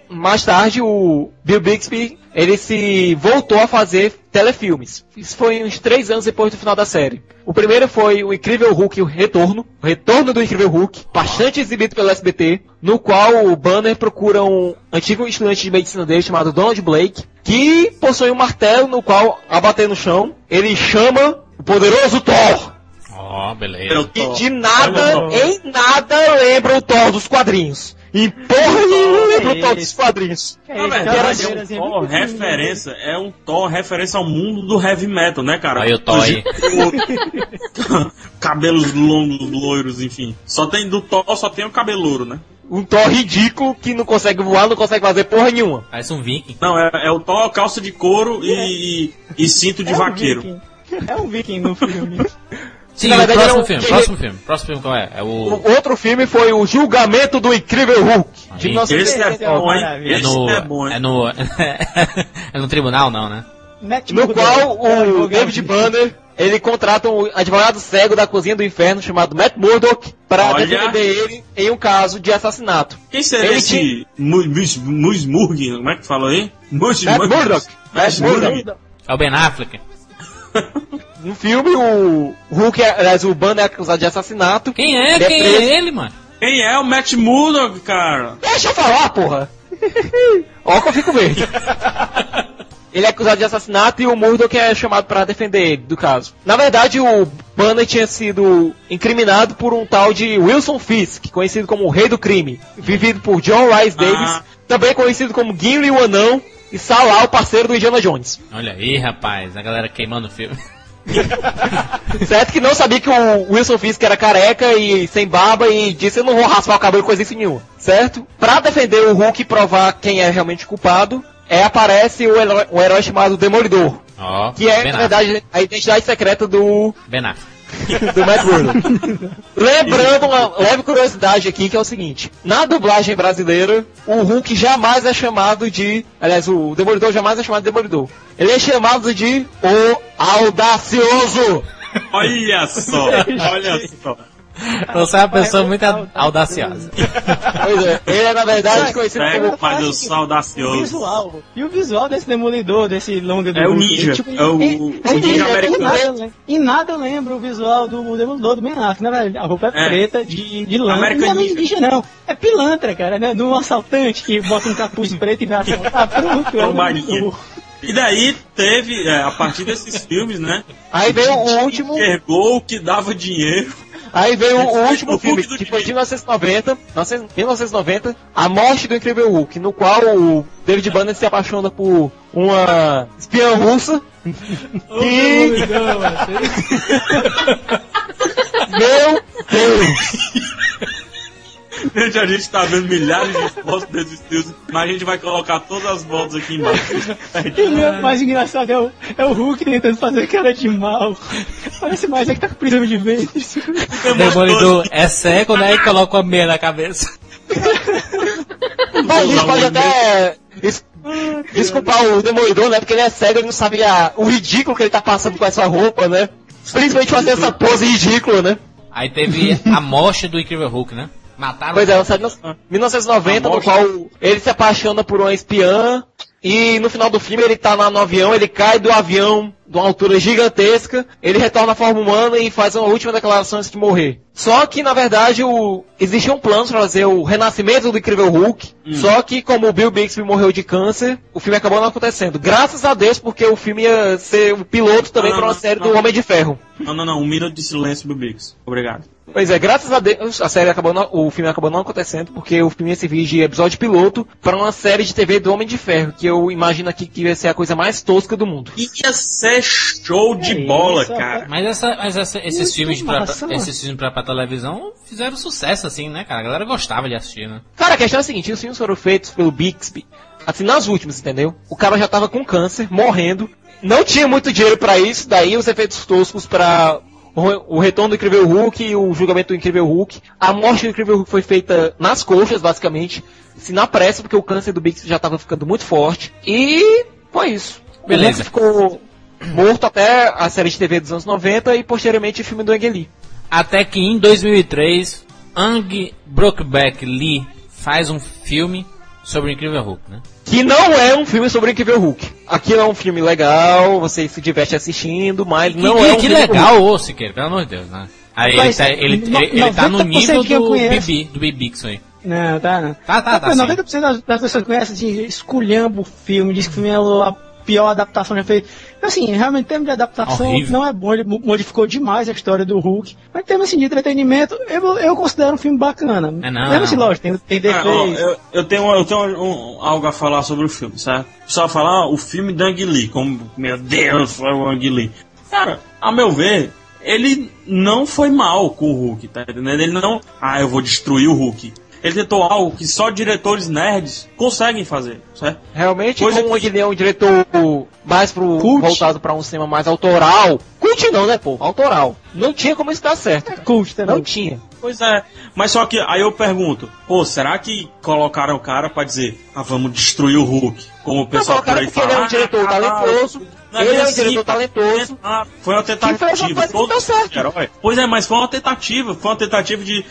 mais tarde o Bill Bixby ele se voltou a fazer telefilmes. Isso foi uns três anos depois do final da série. O primeiro foi o Incrível Hulk, o Retorno, o Retorno do Incrível Hulk, bastante exibido pelo SBT, no qual o Banner procura um antigo estudante de medicina dele chamado Donald Blake, que possui um martelo no qual, ao bater no chão, ele chama o poderoso Thor. Ó, beleza. E de nada, em nada lembra o Thor dos quadrinhos. Em porra nenhuma lembra o Thor dos quadrinhos. Na Isso, verdade, aquela é um bandeirazinha Thor referência, é um Thor referência ao mundo do heavy metal, né, cara? Aí o Thor aí. <laughs> Cabelos longos, loiros, enfim. Só tem do Thor, só tem o cabelo louro, né? Um Thor ridículo que não consegue voar, não consegue fazer porra nenhuma. Parece um viking. Não, é, é o Thor, calça de couro e, e, e cinto de É um vaqueiro. viking. É um viking no filme. <laughs> Sim, Na o verdade, próximo era um- filme, próximo filme. Próximo filme qual é? É O o... outro filme foi o Julgamento do Incrível Hulk. De Aí. 19... Esse é Esse é bom, hein? É Esse no... é bom, hein? É no... <laughs> é no tribunal, não, né? No qual É, o David. Banner, ele contrata um advogado cego da cozinha do inferno chamado Matt Murdock para defender ele em um caso de assassinato. Quem seria Ele esse Mu- Mus- Musmurg? Como é que fala aí? Mus- Matt Murdock. Matt Murdock. É o Ben Affleck. <laughs> No filme, o Hulk, aliás, o Banner é acusado de assassinato. Quem é? É Quem preso. é ele, mano? Quem é o Matt Murdock, cara? Deixa eu falar, porra! <laughs> Ó que eu fico verde. <laughs> Ele é acusado de assassinato e o Murdoch é chamado para defender ele do caso. Na verdade, o Banner tinha sido incriminado por um tal de Wilson Fisk, conhecido como o Rei do Crime, vivido por John Rice Davis, Ah. também conhecido como Gimli o Anão e Salah, o parceiro do Indiana Jones. Olha aí, rapaz, a galera queimando o filme. <laughs> Certo que não sabia que o Wilson Fisk era careca e sem barba e disse eu não vou raspar o cabelo coisa assim nenhuma. Certo? Pra defender o Hulk e provar quem é realmente culpado, é, aparece o herói, um herói chamado Demolidor. Ó, Que é, na verdade, a identidade secreta do, Ben Affleck. <laughs> do Matt Murdock. <laughs> Lembrando uma leve curiosidade aqui, que é o seguinte. Na dublagem brasileira, o Hulk jamais é chamado de... Aliás, o Demolidor jamais é chamado de Demolidor. Ele é chamado de O Audacioso. Olha só, olha só. Você é uma pessoa muito au- audaciosa. Pois é, ele é na verdade conhecido como... mas eu O sou audacioso. visual. E o visual desse demolidor, desse longa do É o ninja, tipo, é o- o ninja americano. Em nada, eu lembro- em nada eu lembro o visual do demolidor do Ben Affleck. Na verdade, a roupa é, É. preta, de, de lã. American não é Ninja. ninja, não. É pilantra, cara, né? De um assaltante que bota um capuz <laughs> preto e vai assaltar. Pronto, é o. E daí teve, é, a partir desses filmes, né? Aí veio o último... Enxergou o que dava dinheiro. Aí veio o O último filme, que foi de time. 1990, 1990, A Morte do Incrível Hulk, no qual o David Banner se apaixona por uma espiã russa. e... <laughs> Meu Deus! <laughs> <laughs> Infelizmente a gente tá vendo milhares de fotos desses filmes, mas a gente vai colocar todas as fotos aqui embaixo. <laughs> E o mais engraçado é o, é o Hulk tentando fazer cara de mal. Parece mais é que tá com prisão de vez. Demolidor é cego, né? E coloca uma meia na cabeça. Bom, a gente pode até des- desculpar o Demolidor, né? Porque ele é cego, ele não sabe a- o ridículo que ele tá passando com essa roupa, né? Principalmente fazer essa pose ridícula, né? Aí teve a morte do Incrível Hulk, né? Mataram Pois é, lançado em 1990, no qual ele se apaixona por uma espiã e no final do filme ele tá lá no avião, ele cai do avião de uma altura gigantesca, ele retorna à forma humana e faz uma última declaração antes de morrer. Só que, na verdade, o... existia um plano para fazer o renascimento do Incrível Hulk, só que como o Bill Bixby morreu de câncer, o filme acabou não acontecendo. Graças a Deus, porque o filme ia ser o piloto também Não, para uma não, série não. do Homem de Ferro. Não, não, não. Um minuto de silêncio do Bix. Obrigado. Pois é, graças a Deus a série acabou não- o filme acabou não acontecendo porque o filme ia servir de episódio piloto para uma série de TV do Homem de Ferro, que eu imagino aqui que ia ser a coisa mais tosca do mundo. Ia ser show de É bola, isso, cara. Mas, essa, mas essa- esses filmes pra, esses filmes pra, pra televisão fizeram sucesso, assim, né, cara? A galera gostava de assistir, né? Cara, a questão é a seguinte, os filmes foram feitos pelo Bixby, assim, nas últimas, entendeu? O cara já tava com câncer, morrendo, não tinha muito dinheiro pra isso, daí os efeitos toscos pra o retorno do Incrível Hulk e o julgamento do Incrível Hulk. A morte do Incrível Hulk foi feita nas coxas, basicamente, assim, na pressa, porque o câncer do Bixby já tava ficando muito forte. E foi isso. Beleza. O Hulk ficou morto até a série de TV dos anos 90 e posteriormente o filme do Ang Lee. Até que em 2003, Ang Brookback Lee faz um filme sobre o Incrível Hulk, né? Que não é um filme sobre o Incrível Hulk. Aquilo é um filme legal, você se diverte assistindo, mas não que, é um que filme legal, ô Siqueira, pelo amor de Deus, né? Aí ele Mas, tá, ele, no- ele, ele tá no 90% nível que do Bibi, do Bibixon aí. Não, tá, não. Tá, tá, tá, sim. 90% das, das pessoas que conhecem, assim, esculhamba o filme, diz que o filme é pior adaptação já feita. Assim, realmente, em termos de adaptação, Horrível. não é bom, ele mo- modificou demais a história do Hulk. Mas em termos assim, de entretenimento, eu, eu considero um filme bacana. É, não. Mesmo assim, lógico, tem, tem Ah, ó, defeitos. eu, eu tenho, eu tenho um- algo a falar sobre o filme, certo? Só falar o filme do Ang Lee, como, meu Deus, foi o Ang Lee. Cara, a meu ver, ele não foi mal com o Hulk, tá entendendo? Ele não, ah, eu vou destruir o Hulk. Ele tentou algo que só diretores nerds conseguem fazer, certo? Realmente, Coisa como que- ele é um diretor mais pro, Cult. voltado pra um cinema mais autoral. Cult não, né, pô? Autoral. Não tinha como isso dar certo. Cult também. Não tinha. Pois é, mas só que aí eu pergunto, pô, será que colocaram o cara pra dizer, ah, vamos destruir o Hulk? Como o Não pessoal por colocaram aí porque ele é fala, um diretor "Ah, talentoso. Não Ele bem é um assim, diretor pô. talentoso. Ah, foi uma tentativa. todo deu certo. herói. Pois é, mas foi uma tentativa. Foi uma tentativa de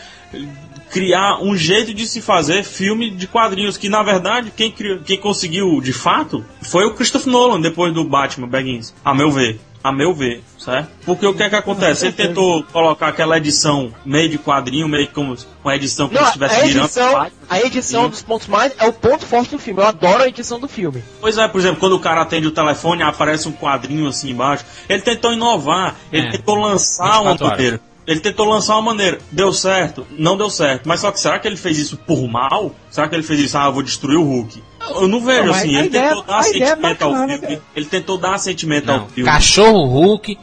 criar um jeito de se fazer filme de quadrinhos. Que na verdade, quem, criou, quem conseguiu de fato foi o Christopher Nolan depois do Batman Begins. A meu ver. A meu ver, certo? Porque o que é que acontece? Ele tentou colocar aquela edição meio de quadrinho, meio como uma edição que Não, ele a estivesse virando. edição, a edição dos pontos mais é o ponto forte do filme. Eu adoro a edição do filme. Pois é, por exemplo, quando o cara atende o telefone, aparece um quadrinho assim embaixo. Ele tentou inovar, ele É. tentou lançar uma 24 horas. maneira. Ele tentou lançar uma maneira. Deu certo? Não deu certo. Mas só que será que ele fez isso por mal? Será que ele fez isso, ah, eu vou destruir o Hulk? Eu não vejo Não, assim. Ele ideia- tentou dar é sentimento ao filme. cara. Ele tentou dar sentimento Não, ao filme. cachorro Hulk,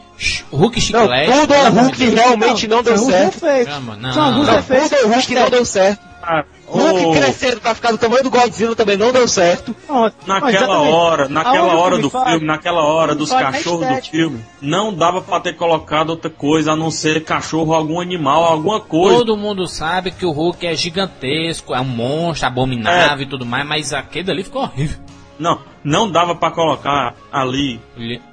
Hulk Não, chiclete. tudo pelo é amor Hulk realmente não deu certo. Não, não, não. Tudo é não deu certo. Ah, Hulk ô, crescendo pra ficar do tamanho do Godzilla também não deu certo. Naquela exatamente. hora, naquela hora filme do faz- filme, naquela hora dos cachorros do filme, não dava pra ter colocado outra coisa a não ser cachorro, algum animal, alguma coisa. Todo mundo sabe que o Hulk é gigantesco, é um monstro, abominável e tudo mais, mas aquele ali ficou horrível. Não, não dava pra colocar ali.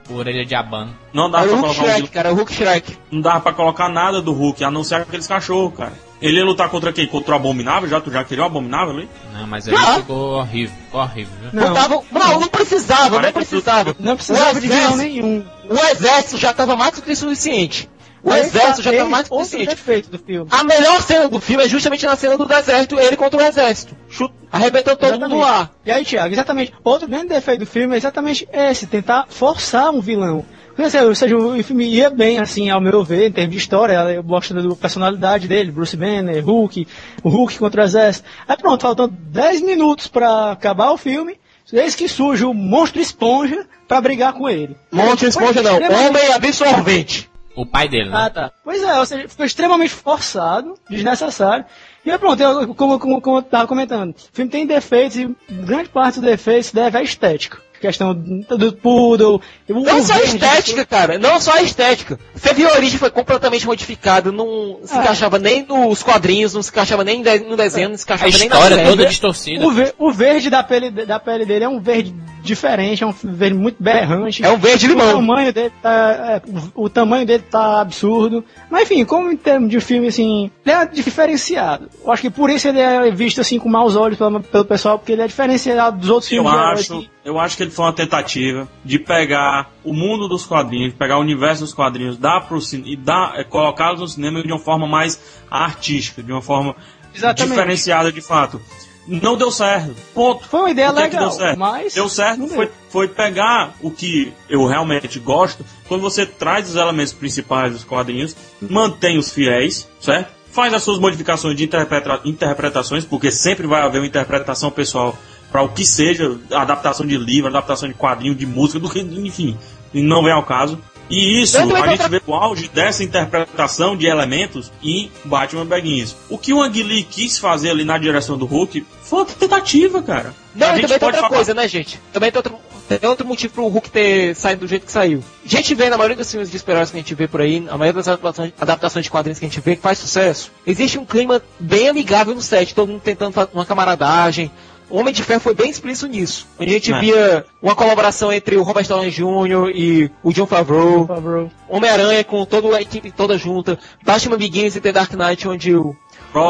Orelha de abano. Não É dava pra Hulk colocar um Shrek, vilão- cara, é o Hulk Shrek. não dava pra colocar nada do Hulk, a não ser aqueles cachorros, cara. Ele ia lutar contra quem? Contra o Abominável? Já tu já queria o Abominável ali? Não, mas Ah. ficou horrível, ficou horrível, viu? Não, Não, tava, não, não precisava, não precisava. não precisava de vilão exército- nenhum. O exército já tava mais do que suficiente. O Aí exército já tá- tava mais do que outro suficiente. defeito do filme. A melhor cena do filme é justamente na cena do deserto, ele contra o exército. Chuta, arrebentando todo mundo lá. E aí, Thiago, exatamente. Outro grande defeito do filme é exatamente esse, tentar forçar um vilão. Ou seja, seja, o filme ia bem, assim, ao meu ver, em termos de história, eu gosto da personalidade dele, Bruce Banner, Hulk, o Hulk contra o exército. Aí pronto, faltam 10 minutos pra acabar o filme, eis que surge o monstro esponja pra brigar com ele. Monte Foi esponja não, extremamente- homem absorvente. O pai dele, né? Ah, tá. Pois é, ou seja, ficou extremamente forçado, desnecessário. E aí, pronto, eu, como, como, como eu tava comentando, o filme tem defeitos e grande parte dos defeitos deve à estética. Questão do, do poodle. o- Não o só a verde, estética, cara. Não só a estética. Você viu a origem foi completamente modificado. Não se É. encaixava nem nos quadrinhos, não se encaixava nem no desenho, não se A encaixava nem na história série. toda distorcida. O, ver- o verde da pele, da pele dele é um verde diferente, é um verde muito berrante. É um verde O limão. tamanho dele tá, é, o, o tamanho dele tá absurdo. Mas enfim, como em termos de filme, assim, ele é diferenciado. Eu acho que por isso ele é visto assim com maus olhos pelo, pelo pessoal, porque ele é diferenciado dos outros Eu filmes. acho, que- eu acho que ele foi uma tentativa de pegar o mundo dos quadrinhos, pegar o universo dos quadrinhos, dar pro e dar, é, colocá-los no cinema de uma forma mais artística, de uma forma Exatamente. diferenciada de fato. Não deu certo. Ponto. Foi uma ideia legal, deu certo? mas Deu certo foi, deu. foi pegar o que eu realmente gosto, quando você traz os elementos principais dos quadrinhos, mantém os fiéis, certo? Faz as suas modificações de interpreta- interpretações, porque sempre vai haver uma interpretação pessoal para o que seja, adaptação de livro, adaptação de quadrinho, de música, do que, enfim, não vem ao caso. E isso, a gente vê o auge dessa interpretação de elementos em Batman Begins. O que o Ang Lee quis fazer ali na direção do Hulk foi uma tentativa, cara. Não, A gente também tem outra falar- coisa, né, gente? Também tem outro, tem outro motivo pro Hulk ter saído do jeito que saiu. A gente vê na maioria dos filmes de super-heróis que a gente vê por aí, a maioria das adaptações, adaptações de quadrinhos que a gente vê que faz sucesso, existe um clima bem amigável no set, todo mundo tentando fazer uma camaradagem. O Homem de Ferro foi bem explícito nisso. A gente É. via uma colaboração entre o Robert Downey Jr. e o John Favreau. Favor. Homem-Aranha com toda a equipe toda junta. Batman Begins e The Dark Knight, onde o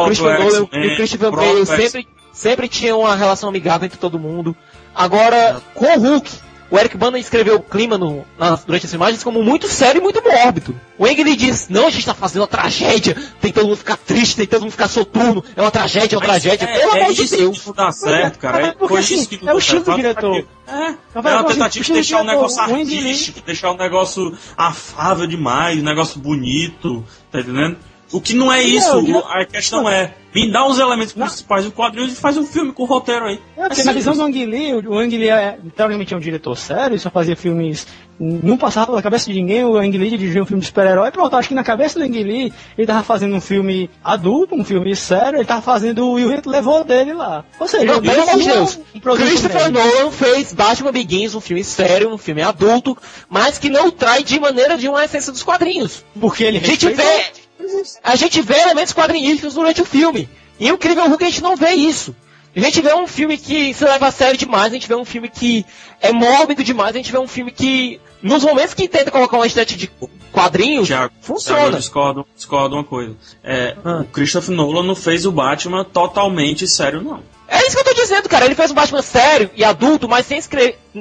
Christopher Nolan e o Christopher Bale sempre, sempre tinham uma relação amigável entre todo mundo. Agora, com o Hulk, o Eric Bana escreveu o clima no- durante as imagens como muito sério e muito mórbido. O Eng ele diz, não, a gente tá fazendo uma tragédia, tem todo mundo ficar triste, tem todo mundo ficar soturno, é uma tragédia, é uma Mas tragédia, é, pelo é amor de isso Deus. que não dá certo, cara. É, Porque, assim, isso que não é o estilo do diretor. É, é uma tentativa de deixar o diretor, negócio artístico, deixar o negócio afável demais, um negócio bonito, tá entendendo? O que não é isso, Não, não. o- a questão é, me dá os elementos principais do quadrinho e faz um filme com roteiro aí. É, porque na visão do Ang Lee, o o Ang Lee é, teoricamente é um diretor sério, ele só fazia filmes. Não passava pela cabeça de ninguém, o Ang Lee dirigia um filme de super-herói. Pronto, acho que na cabeça do Ang Lee, ele tava fazendo um filme adulto, um filme sério, ele tava fazendo o e o vento levou dele lá. Ou seja, Não, pelo amor de Deus. um Christopher médio. Nolan fez Batman Begins, um filme sério, um filme adulto, mas que não trai de maneira de uma essência dos quadrinhos. Porque ele A gente vê, a gente vê elementos quadrinísticos durante o filme. E o Incrível Hulk a gente não vê isso. A gente vê um filme que se leva a sério demais, a gente vê um filme que é mórbido demais, a gente vê um filme que, nos momentos que tenta colocar uma estética de quadrinhos, Tiago, eu funciona. discordo, discordo uma coisa. É, Ah. O Christopher Nolan não fez o Batman totalmente sério, não. É isso que eu tô dizendo, cara. Ele fez um Batman sério e adulto, mas sem,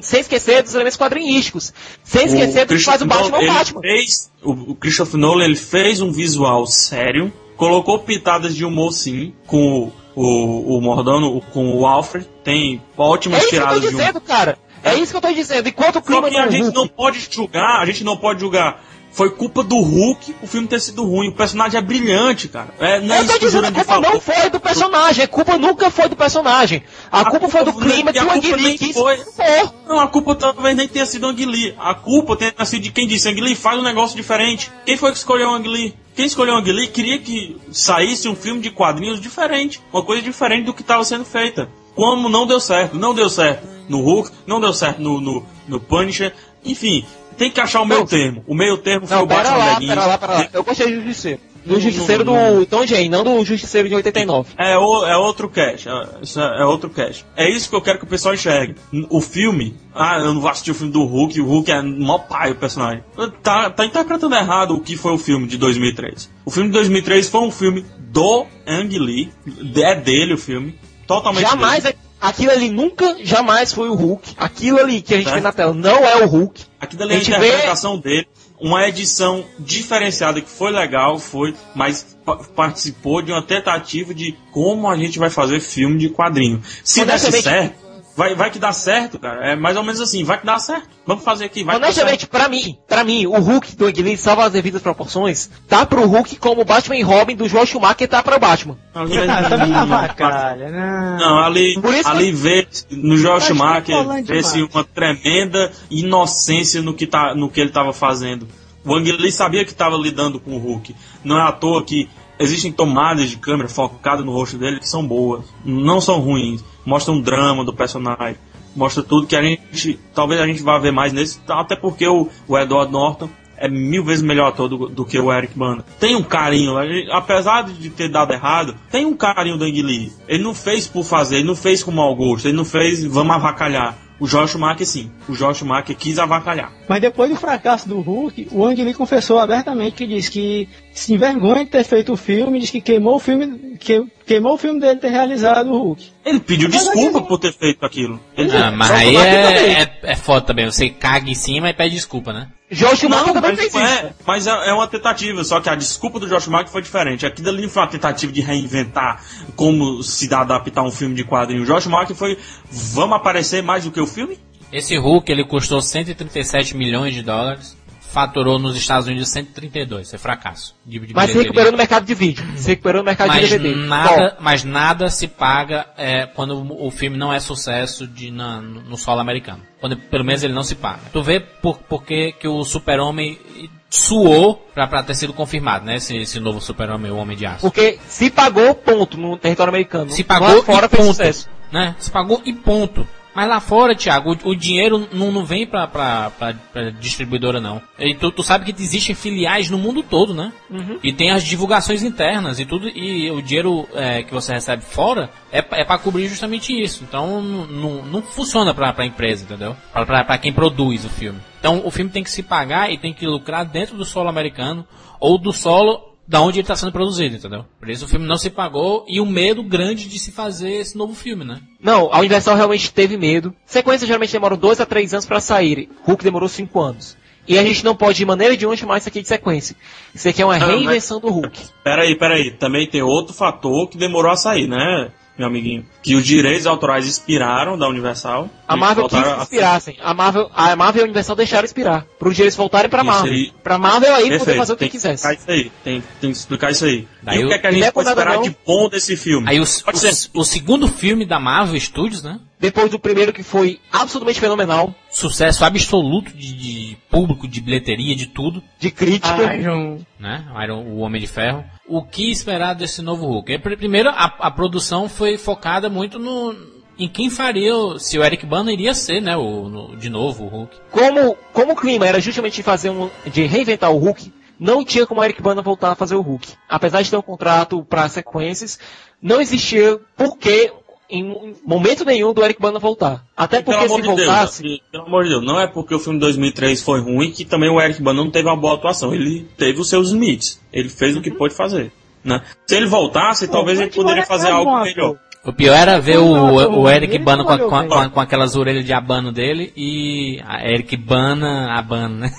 sem esquecer dos elementos quadrinísticos. Sem esquecer do que faz o Batman Nolan, o Batman. Fez, o, o Christopher Nolan ele fez um visual sério, colocou pitadas de humor sim, com o, o, o Mordomo, com o Alfred, tem É ótimas isso que eu tô tiradas de humor. dizendo, cara. É isso que eu tô dizendo. Enquanto o Só clima que a gente não pode julgar, a gente não pode julgar. Foi culpa do Hulk o filme ter sido ruim. O personagem é brilhante, cara. É, não é Eu isso tô que o dizendo que a culpa não foi do personagem, a culpa nunca foi do personagem. A, culpa, foi do culpa- clima e que a culpa Ang Lee foi-. Não, a culpa talvez nem tenha sido Ang Lee. A culpa tenha sido de quem disse Ang Lee faz um negócio diferente. Quem foi que escolheu o Ang Lee? Quem escolheu o Ang Lee queria que saísse um filme de quadrinhos diferente. Uma coisa diferente do que estava sendo feita. Como não deu certo. Não deu certo no Hulk, não deu certo no, no, no Punisher. Enfim, tem que achar o meio termo. O meio termo foi Não, o Batman lá, Begins. pera lá, pera lá. Eu gostei do Justiceiro. Do Justiceiro do Tom Jane, não do Justiceiro de 89. É, o- é outro cast. É, é, é outro cast. É isso que eu quero que o pessoal enxergue. O filme. Ah, eu não vou assistir o filme do Hulk. O Hulk é mó pai o personagem. Tá, tá interpretando errado o que foi o filme de 2003. O filme de 2003 foi um filme do Ang Lee. É dele o filme. Totalmente Jamais, dele. Aquilo ali nunca, jamais foi o Hulk. Aquilo ali que a gente vê na tela não é o Hulk. Aquilo ali é a a gente vê- interpretação dele. Uma edição diferenciada que foi legal, foi, mas pa- participou de uma tentativa de como a gente vai fazer filme de quadrinho. Se desse certo, vai, vai que dá certo, cara. É mais ou menos assim, vai que dá certo. Vamos fazer aqui, vai que. Honestamente, pra mim, pra mim, o Hulk do Ang Lee, salvo as devidas proporções, tá pro Hulk como o Batman e Robin do Joel Schumacher tá pra Batman. Ali- Ah, também não, na vacalha, né? Não, ali, Por isso ali vê no Joel que Schumacher tá vê-se uma tremenda inocência no que, tá, no que ele estava fazendo. O Ang Lee sabia que estava lidando com o Hulk. Não é à toa que existem tomadas de câmera focadas no rosto dele que são boas, não são ruins. Mostram um drama do personagem, mostra tudo que a gente, talvez a gente vá ver mais nesse, até porque o, o Edward Norton é mil vezes melhor ator do, do que o Eric Bana. Tem um carinho, apesar de ter dado errado, tem um carinho do Ang Lee. Ele não fez por fazer, ele não fez com mau gosto, ele não fez vamos avacalhar. O Josh Schumacher sim, o Josh Schumacher quis avacalhar. Mas depois do fracasso do Hulk, o Ang Lee confessou abertamente que disse que se envergonha de ter feito o filme, diz que queimou o filme, que, queimou o filme dele ter realizado o Hulk. Ele pediu Mas desculpa aqui- por ter feito aquilo. Ele Ah, mas só aí é, é, é foda também. Você caga em cima e pede desculpa, né? Josh Não, também mas, fez não isso. é, mas é, é uma tentativa, só que a desculpa do Josh Schumacher foi diferente. Aquilo ali não foi uma tentativa de reinventar como se dá adaptar um filme de quadrinho. O Josh Schumacher foi, vamos aparecer mais do que o filme? Esse Hulk ele custou 137 milhões de dólares, faturou nos Estados Unidos 132, é fracasso. De, de Mas se recuperou no mercado de vídeo. Se recuperou no mercado mas de DVD. nada, mas nada se paga é, quando o filme não é sucesso de, na- no solo americano. Quando pelo menos ele não se paga. Tu vê por, por que, que o Super-Homem suou pra, pra ter sido confirmado, né? Esse, esse novo Super-Homem, o Homem de Aço. Porque se pagou, ponto, no território americano. Se pagou fora e fez ponto. sucesso. Né? Se pagou e ponto. Mas lá fora, Thiago, o, o dinheiro não, não vem pra, pra, pra, pra distribuidora, não. E tu, tu sabe que existem filiais no mundo todo, né? E tem as divulgações internas e tudo, e o dinheiro é, que você recebe fora é, é para cobrir justamente isso. Então não, não, não funciona pra, pra empresa, entendeu? Pra, pra, pra quem produz o filme. Então o filme tem que se pagar e tem que lucrar dentro do solo americano ou do solo da onde ele está sendo produzido, entendeu? Por isso o filme não se pagou e o medo grande de se fazer esse novo filme, né? Não, a Universal realmente teve medo. Sequências geralmente demoram dois a três anos pra saírem. Hulk demorou cinco anos. E a gente não pode, de maneira nenhuma, chamar isso aqui de sequência. Isso aqui é uma Não, reinvenção do Hulk. Peraí, peraí. Também tem outro fator que demorou a sair, né, meu amiguinho? Que os direitos autorais expiraram da Universal. A Marvel quis que a- inspirassem. A Marvel, a Marvel e a Universal deixaram expirar. Para os direitos voltarem pra Isso Marvel. Pra Marvel aí poder Perfeito, fazer o que tem que quisesse. explicar isso aí. Tem, tem que explicar isso aí. Daí e o que é que a gente pode esperar não. de bom desse filme? Aí o, Pode o- ser. o segundo filme da Marvel Studios, né? Depois do primeiro que foi absolutamente fenomenal. Sucesso absoluto de, de público, de bilheteria, de tudo, De crítica. João. né? Iron, o Homem de Ferro. O que esperar desse novo Hulk? Pr- Primeiro, a, a produção foi focada muito no em quem faria, o- se o Eric Bana iria ser, né? O, no- de novo o Hulk. como, como o clima era justamente de fazer um, de reinventar o Hulk, não tinha como o Eric Bana voltar a fazer o Hulk. Apesar de ter um contrato para sequências, não existia porquê em momento nenhum do Eric Bana voltar. Até porque se de Deus, voltasse, e, pelo amor de Deus, não é porque o filme 2003 foi ruim que também o Eric Bana não teve uma boa atuação. Ele teve os seus limites. Ele fez o que pôde fazer. Né? Se ele voltasse, talvez ele poderia fazer algo bom melhor. O pior era ver o, Não, o Eric ele Bana com, a- com a- com aquelas orelhas de abano dele e a Eric Bana, abano, né?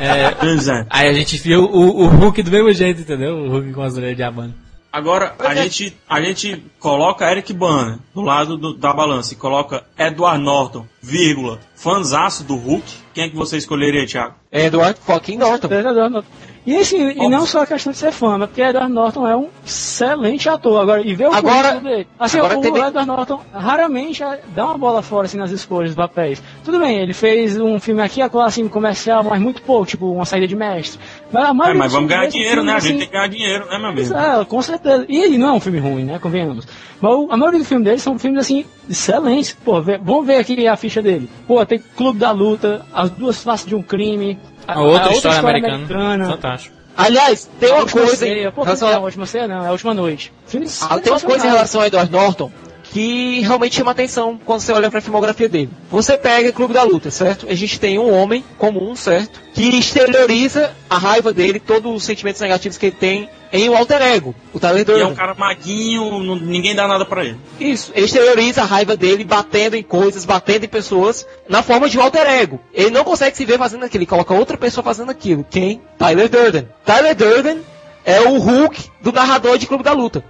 É, é. aí a gente viu o, o Hulk do mesmo jeito, entendeu? O Hulk com as orelhas de abano. Agora, a gente, a gente coloca Eric Bana do lado do- da balança e coloca Edward Norton, vírgula, fanzaço do Hulk. Quem é que você escolheria, Thiago? é Edward fucking Norton. Edward Norton. E, assim, e não só a questão de ser fã, mas porque Edward Norton é um excelente ator. Agora, e ver o Agora- dele. Assim, agora o tem- Edward Norton raramente dá uma bola fora assim, nas escolhas dos papéis. Tudo bem, ele fez um filme aqui, acolá, assim, comercial, mas muito pouco, tipo uma saída de mestre. Mas, a É, mas vamos ganhar dinheiro, né? A assim, gente tem que ganhar dinheiro, né, meu amigo? é, com certeza. E ele não é um filme ruim, né? Convenhamos. Mas a maioria dos filmes dele são filmes, assim, excelentes. Pô, vê- vamos ver aqui a ficha dele. Pô, tem Clube da Luta, As Duas Faces de um Crime. A outra, história, americana. Fantástico. Aliás, tem A uma coisa ceia. Pô, relação não é a- a última ceia, não, é a última noite. Filmes Ah, tem uma coisa em relação a Edward Norton que realmente chama atenção quando você olha pra filmografia dele. Você pega Clube da Luta, certo? A gente tem um homem comum, certo? Que exterioriza a raiva dele, todos os sentimentos negativos que ele tem em um alter ego, o Tyler é um cara maguinho, não- ninguém dá nada pra ele. Isso, ele exterioriza a raiva dele batendo em coisas, batendo em pessoas, na forma de um alter ego. Ele não consegue se ver fazendo aquilo, ele coloca outra pessoa fazendo aquilo. Quem? Tyler Durden. Tyler Durden é o Hulk do narrador de Clube da Luta.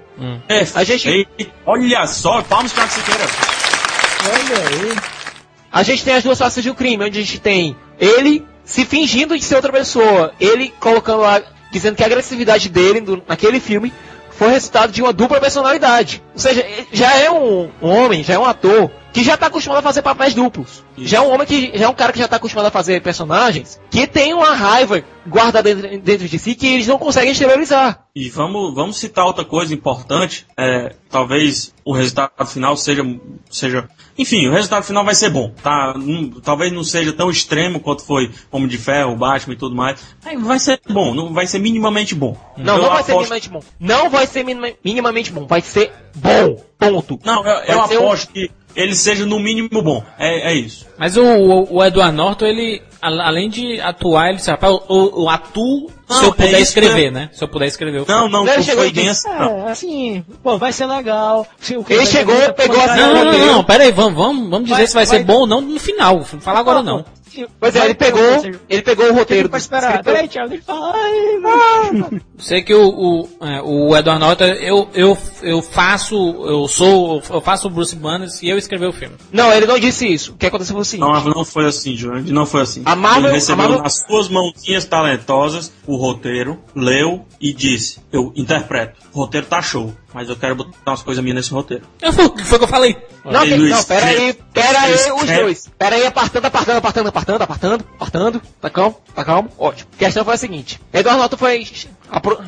É, A gente- Ei, olha só, palmas pra Siqueira. A gente tem as duas faces de um crime, onde a gente tem ele se fingindo de ser outra pessoa, ele colocando lá, dizendo que a agressividade dele do- naquele filme foi resultado de uma dupla personalidade. Ou seja, já é um, um homem, já é um ator que já tá acostumado a fazer papéis duplos. Já é um homem que já é um cara que já tá acostumado a fazer personagens que tem uma raiva guardada dentro, dentro de si que eles não conseguem exteriorizar. E vamos, vamos citar outra coisa importante. É, talvez o resultado final seja, seja. Enfim, o resultado final vai ser bom. Tá? Não- talvez não seja tão extremo quanto foi Homem de Ferro, Batman e tudo mais. Mas vai ser bom, não vai ser minimamente bom. Não, Eu não vai ser aposto- minimamente bom. Não vai ser minima- minimamente bom. Vai ser bom. Ponto. Não, eu, eu ser um- aposto que ele seja no mínimo bom. É, é isso. Mas o, o, o Edward Norton, ele, além de atuar, ele disse, rapaz, o, o atuo se Não, eu puder é escrever, que- né? Se eu puder escrever o Não, não, Ele não chegou foi e assim. Não. É, assim, pô, vai ser legal. Se o Ele chegou, pegou assim, Não, não, não, não, pera aí, vamos, vamos, vamos dizer Vai- se vai, vai- ser bom ou não no final. Fala agora não. Pois é, ele pegou, ele pegou o roteiro do Pra esperar. Peraí, Thiago, deixa eu falar. Mano. Sei que o, o, é, o Edward Norton, eu, eu, eu faço, eu sou, eu faço o Bruce Banner e eu escrever o filme. Não, ele não disse isso. O que aconteceu foi o seguinte. Não, não foi assim, Jurandir, não foi assim. A Marvel- Ele recebeu a Marvel- nas suas mãozinhas talentosas o roteiro, leu e disse: Eu interpreto. O roteiro tá show, mas eu quero botar umas coisas minhas nesse roteiro. Eu, foi, foi o que eu falei. Não, Ele que- não não, pera aí, pera aí, os dois. Pera aí, apartando, apartando, apartando, apartando, apartando, apartando. Tá calmo? Tá calmo? Ótimo. A questão foi a seguinte. Edward Norton foi... pro-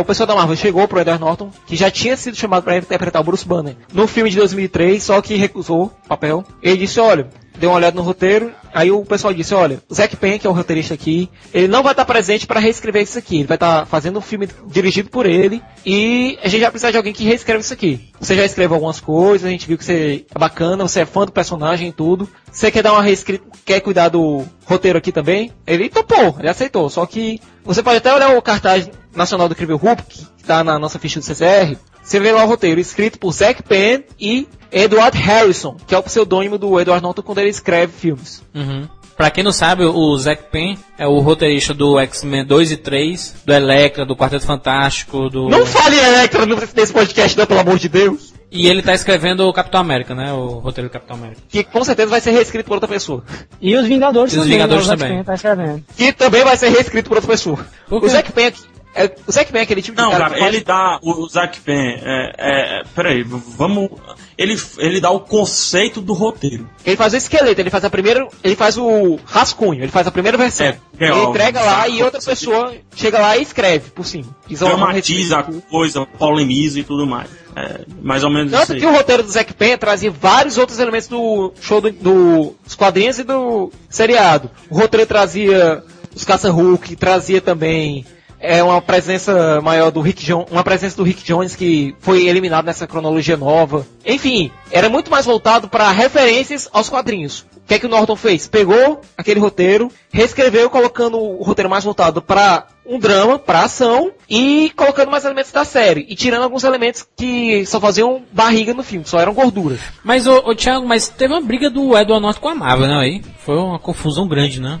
o pessoal da Marvel chegou pro Edward Norton, que já tinha sido chamado pra interpretar o Bruce Banner no filme de 2003, só que recusou o papel. Ele disse, olha... Deu uma olhada no roteiro, aí o pessoal disse, olha, o Zack Penn, que é o roteirista aqui, ele não vai estar presente para reescrever isso aqui. Ele vai estar fazendo um filme dirigido por ele e a gente vai precisar de alguém que reescreva isso aqui. Você já escreveu algumas coisas, a gente viu que você é bacana, você é fã do personagem e tudo. Você quer dar uma reescrita, quer cuidar do roteiro aqui também? Ele topou, ele aceitou. Só que você pode até olhar o cartaz nacional do Incrível Hulk, que tá na nossa ficha do CCR. Você vê lá o roteiro escrito por Zack Penn e Edward Harrison, que é o pseudônimo do Edward Norton quando ele escreve filmes. Uhum. Pra quem não sabe, o Zack Penn é o roteirista do X-Men 2 e 3, do Electra, do Quarteto Fantástico, do... Não fale Electra nesse podcast, não, pelo amor de Deus. E ele tá escrevendo o Capitão América, né? O roteiro do Capitão América. Que com certeza vai ser reescrito por outra pessoa. E os Vingadores E os também. Vingadores né? Também. Tá escrevendo. Que também vai ser reescrito por outra pessoa. Por quê? O Zack Penn é, é- o Zack Penn é aquele tipo de Não, cara, cara, que faz- ele dá. O, o Zack Penn. É, é, peraí, vamos. Ele, ele dá o conceito do roteiro. Ele faz o esqueleto, ele faz a primeira, ele faz o rascunho, ele faz a primeira versão. É, é, ele ó, entrega lá e outra pessoa chega lá e escreve por cima. Dramatiza a coisa, polemiza e tudo mais. É, mais ou menos Tanto que o roteiro do Zack Penn trazia vários outros elementos do show do, do- dos quadrinhos e do seriado. O roteiro trazia os caça-Hulk, trazia também é, uma presença maior do Rick Jones, uma presença do Rick Jones que foi eliminado nessa cronologia nova. Enfim, era muito mais voltado para referências aos quadrinhos. O que é que o Norton fez? Pegou aquele roteiro, reescreveu colocando o roteiro mais voltado para um drama, para ação e colocando mais elementos da série e tirando alguns elementos que só faziam barriga no filme, só eram gorduras. Mas, ô Thiago, mas teve uma briga do Edward Norton com a Marvel, né? Aí foi uma confusão grande, né?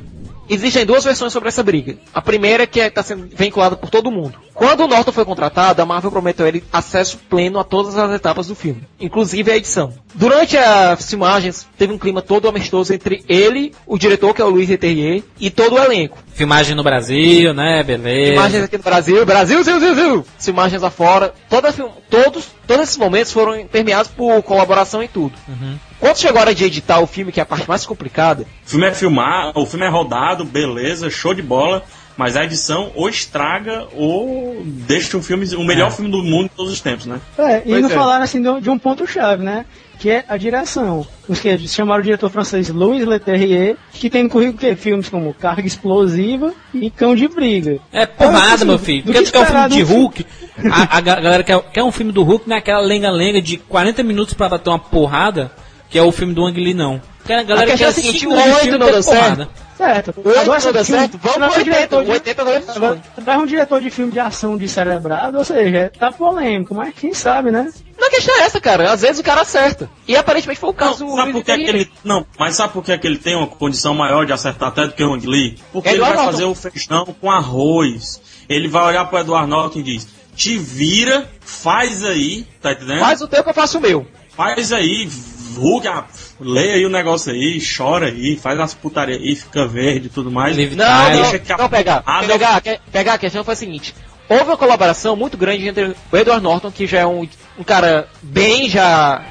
Existem duas versões sobre essa briga. A primeira é que está sendo vinculada por todo mundo. Quando o Norton foi contratado, a Marvel prometeu a ele acesso pleno a todas as etapas do filme, inclusive a edição. Durante as filmagens, teve um clima todo amistoso entre ele, o diretor, que é o Luiz Leterrier, e todo o elenco. Filmagem no Brasil, né? Beleza. Filmagens aqui no Brasil, Brasil, Brasil, Brasil, Filmagens lá fora. Toda, todos, todos esses momentos foram permeados por colaboração e tudo. Quando chegou a hora de editar o filme, que é a parte mais complicada, O filme é filmar, o filme é rodado, beleza, show de bola. Mas a edição ou estraga ou deixa um filme, o melhor filme do mundo de todos os tempos, né? É, e não é. falaram assim de um- de um ponto-chave, né? Que é a direção. Os que chamaram o diretor francês Louis Leterrier, que tem no currículo que, filmes como Carga Explosiva e Cão de Briga. É porrada, assim, meu filho. do Porque que tu quer um filme de de um filme? Hulk, a, a ga- galera quer, quer um filme do Hulk, não é aquela lenga-lenga de 40 minutos pra bater uma porrada, que é o filme do Ang Lee, não. Porque a galera A quer é a assim, seguinte, cinco o de filme não deu certo. Certo. o 8 Agora, não deu certo, vamos é pro um diretor 80, de- o 80 não deu Agora, traz um diretor de filme de ação de cerebrado, ou seja, tá polêmico, mas quem sabe, né? Não, a questão é essa, cara. Às vezes o cara acerta. E aparentemente foi o caso Não, sabe por que, é que ele. Não, mas sabe por que, é que ele tem uma condição maior de acertar até do que o Ang Lee? Porque ele Eduardo vai Norton. fazer o feijão com arroz. Ele vai olhar pro Eduardo Norton e diz: Te vira, faz aí, tá entendendo? Faz o tempo que eu faço o meu. Faz aí, Hulk, lê aí o negócio aí, chora aí, faz as putaria aí, fica verde e tudo mais. Não, não, deixa que a- não, pegar. Ah, pegar, que- pegar a questão foi a seguinte. Houve uma colaboração muito grande entre o Edward Norton, que já é um, um cara bem já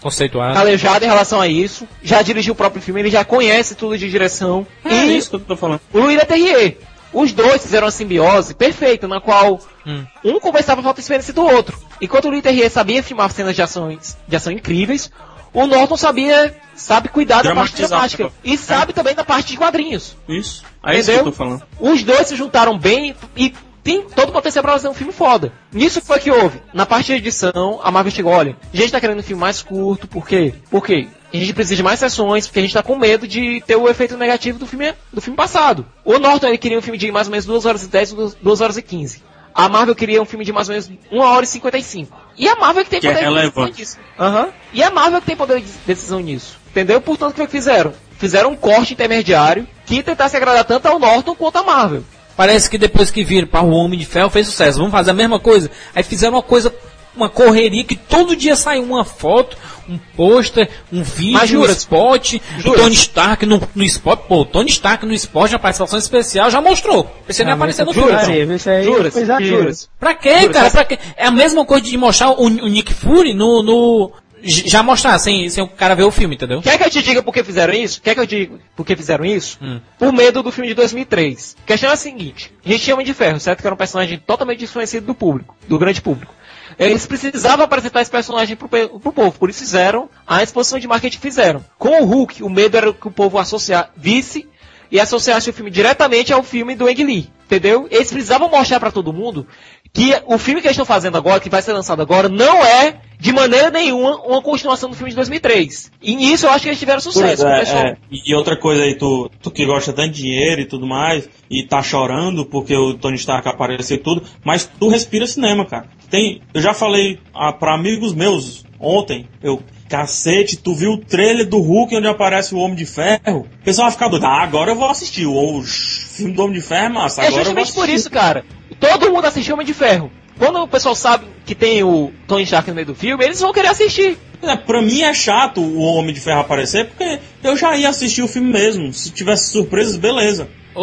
Conceituado. calejado em relação a isso, já dirigiu o próprio filme, ele já conhece tudo de direção. É e isso que eu tô falando. o Louis Leterrier. Os dois fizeram uma simbiose perfeita, na qual Hum. um conversava a falta de experiência do outro. Enquanto o Louis Leterrier sabia filmar cenas de, ações, de ação incríveis, o Norton sabia, sabe cuidar da parte dramática. E sabe também da parte de quadrinhos. Isso. É isso que eu tô falando. Os dois se juntaram bem e tem todo o potencial pra fazer um filme foda. Nisso foi que houve. Na parte de edição, a Marvel chegou, olha, a gente tá querendo um filme mais curto, por quê? Por quê? A gente precisa de mais sessões, porque a gente tá com medo de ter o efeito negativo do filme, do filme passado. O Norton ele queria um filme de mais ou menos 2 horas e 10, 2 horas e 15. A Marvel queria um filme de mais ou menos 1 hora e 55. E a Marvel que tem Que é poder de decisão nisso. Aham. E a Marvel que tem poder de decisão nisso. Entendeu? Portanto, o que, é que fizeram? Fizeram um corte intermediário que tentasse agradar tanto ao Norton quanto à Marvel. Parece que depois que viram para o Homem de Ferro fez sucesso. Vamos fazer a mesma coisa. Aí fizeram uma coisa, uma correria que todo dia sai uma foto, um pôster, um vídeo, um jura? spot. O Jura? Tony Stark no, no spot. Pô, o Tony Stark no spot, na participação especial, já mostrou. Você nem Ah, mas aparecer no é filme. aí Juras? foi exagero. Juras? Pra quê, Jura? cara? Pra quê? É a mesma coisa de mostrar o, o Nick Fury no. no já mostrar, sem, sem o cara ver o filme, entendeu? Quer que eu te diga por que fizeram isso? Quer que eu diga por que fizeram isso? Hum. Por medo do filme de 2003. A questão é a seguinte: a gente tinha Homem de Ferro, certo? Que era um personagem totalmente desconhecido do público, do grande público. Eles precisavam apresentar esse personagem pro, pro povo, por isso fizeram a exposição de marketing fizeram. Com o Hulk, o medo era que o povo associar, visse e associasse o filme diretamente ao filme do Ang Lee. Entendeu? Eles precisavam mostrar pra todo mundo que o filme que eles estão fazendo agora, que vai ser lançado agora, não é de maneira nenhuma uma continuação do filme de 2003. E nisso eu acho que eles tiveram sucesso. É, é. E outra coisa aí, tu, tu que gosta tanto de dinheiro e tudo mais, e tá chorando porque o Tony Stark apareceu e tudo, mas tu respira cinema, cara. Tem, eu já falei ah, pra amigos meus ontem, eu, cacete, tu viu o trailer do Hulk onde aparece o Homem de Ferro? O pessoal vai ficar doido, ah, agora eu vou assistir, o, o filme do Homem de Ferro é massa, É agora justamente por isso, cara. Todo mundo assistiu Homem de Ferro. Quando o pessoal sabe que tem o Tony Stark no meio do filme, eles vão querer assistir. É, pra mim é chato o Homem de Ferro aparecer, porque eu já ia assistir o filme mesmo. Se tivesse surpresas, beleza. O,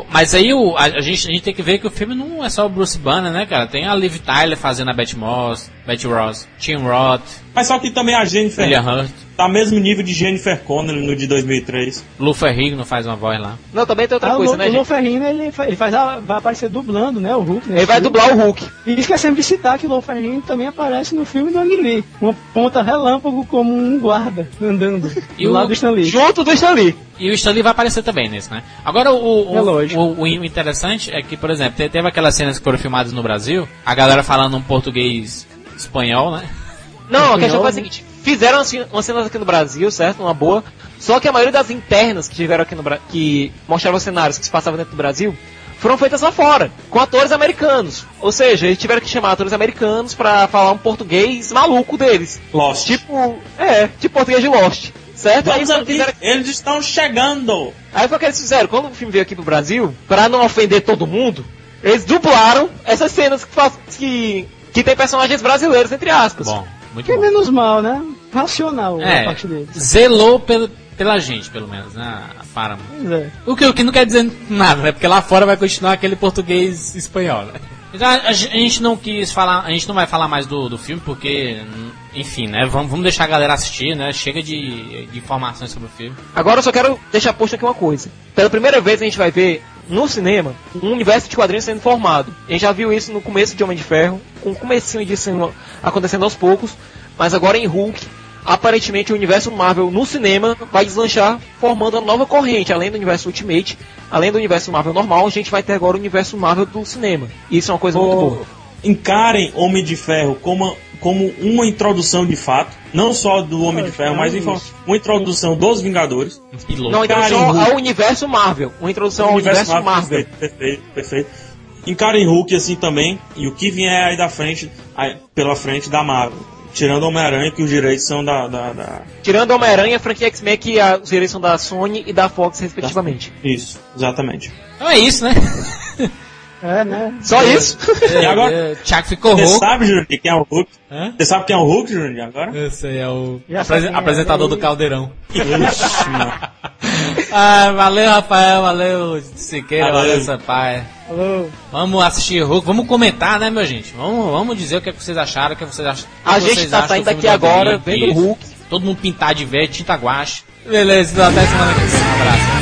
o- mas aí o, a, a gente, a gente tem que ver que o filme não é só o Bruce Banner, né, cara? Tem a Liv Tyler fazendo a Betty Betty Ross, Tim Roth, Mas só que também a Jennifer William Hurt, tá mesmo nível de Jennifer Connelly no de 2003. Lu Ferrigno faz uma voz lá. Não, também tem outra Ah, coisa, o, né, o? Lou Ferrigno, ele, fa- ele faz a- vai aparecer dublando, né, o Hulk. Ele vai dublar o Hulk. E esquecemos de citar que o Lou Ferrigno também aparece no filme do Ang Lee. Uma ponta relâmpago como um guarda andando <laughs> E do o- lado do Stan Lee. Junto do Stan Lee. E o Stanley vai aparecer também nesse, né? Agora, o, o, É lógico. o, o interessante é que, por exemplo, te- teve aquelas cenas que foram filmadas no Brasil, a galera falando um português espanhol, né? Não, a questão Espanhol, foi a seguinte. Fizeram assim, umas cenas aqui no Brasil, certo? Uma boa. Só que a maioria das internas que tiveram aqui no Brasil, que mostravam cenários que se passavam dentro do Brasil, foram feitas lá fora, com atores americanos. Ou seja, eles tiveram que chamar atores americanos pra falar um português maluco deles. Lost. Tipo, é, tipo português de Lost. Certo? Aí Vamos aqui, fizeram- eles estão chegando. Aí foi o que eles fizeram. Quando o filme veio aqui pro Brasil, pra não ofender todo mundo, eles dublaram essas cenas que, faz, que, que tem personagens brasileiros, entre aspas. Bom, muito Que é bom. menos mal, né? Racional É, a parte deles. zelou pela, pela gente, pelo menos, né? A Paramount. Pois é. O que, o que não quer dizer nada, né? Porque lá fora vai continuar aquele português espanhol, né? Então, a, a gente não quis falar, a gente não vai falar mais do, do filme porque, enfim, né? Vamos, vamos deixar a galera assistir, né? Chega de, de informações sobre o filme. Agora eu só quero deixar posto aqui uma coisa. Pela primeira vez a gente vai ver no cinema um universo de quadrinhos sendo formado. A gente já viu isso no começo de Homem de Ferro, com o comecinho disso acontecendo aos poucos, mas agora em Hulk, aparentemente o universo Marvel no cinema vai deslanchar formando uma nova corrente, além do universo Ultimate, além do universo Marvel normal, a gente vai ter agora o universo Marvel do cinema. Isso é uma coisa muito boa. Encarem Homem de Ferro como, como uma introdução de fato, não só do Homem de Ferro, mas uma introdução dos Vingadores. Não, introdução ao universo Marvel, uma introdução ao universo, Marvel. Perfeito, perfeito, perfeito. Encarem Hulk assim também, e o que vier aí da frente, aí, pela frente da Marvel. Tirando Homem-Aranha, que os direitos são da- da- da, Tirando Homem-Aranha, a franquia X-Men, que a- os direitos são da Sony e da Fox, respectivamente. Isso, exatamente. Então é isso, né? <laughs> É, né? Só isso. E <laughs> agora- É, Thiago ficou Você rouco. sabe, Júnior, quem é o Hulk? Hã? Você sabe quem é o Hulk, Júnior, agora? Esse aí é o é, apresentador daí. do Caldeirão. Ixi, mano. <laughs> Ah, valeu, Rafael, valeu, Siqueira, Valeu. valeu, Sampaio. Falou. Vamos assistir Hulk, vamos comentar, né, meu gente? Vamos, vamos dizer o que, é que vocês acharam, o que, é que vocês acham. A gente vocês tá saindo do agora, vendo. Hulk. Todo mundo pintar de verde, tinta guache. Beleza, então até semana que vem. Um abraço.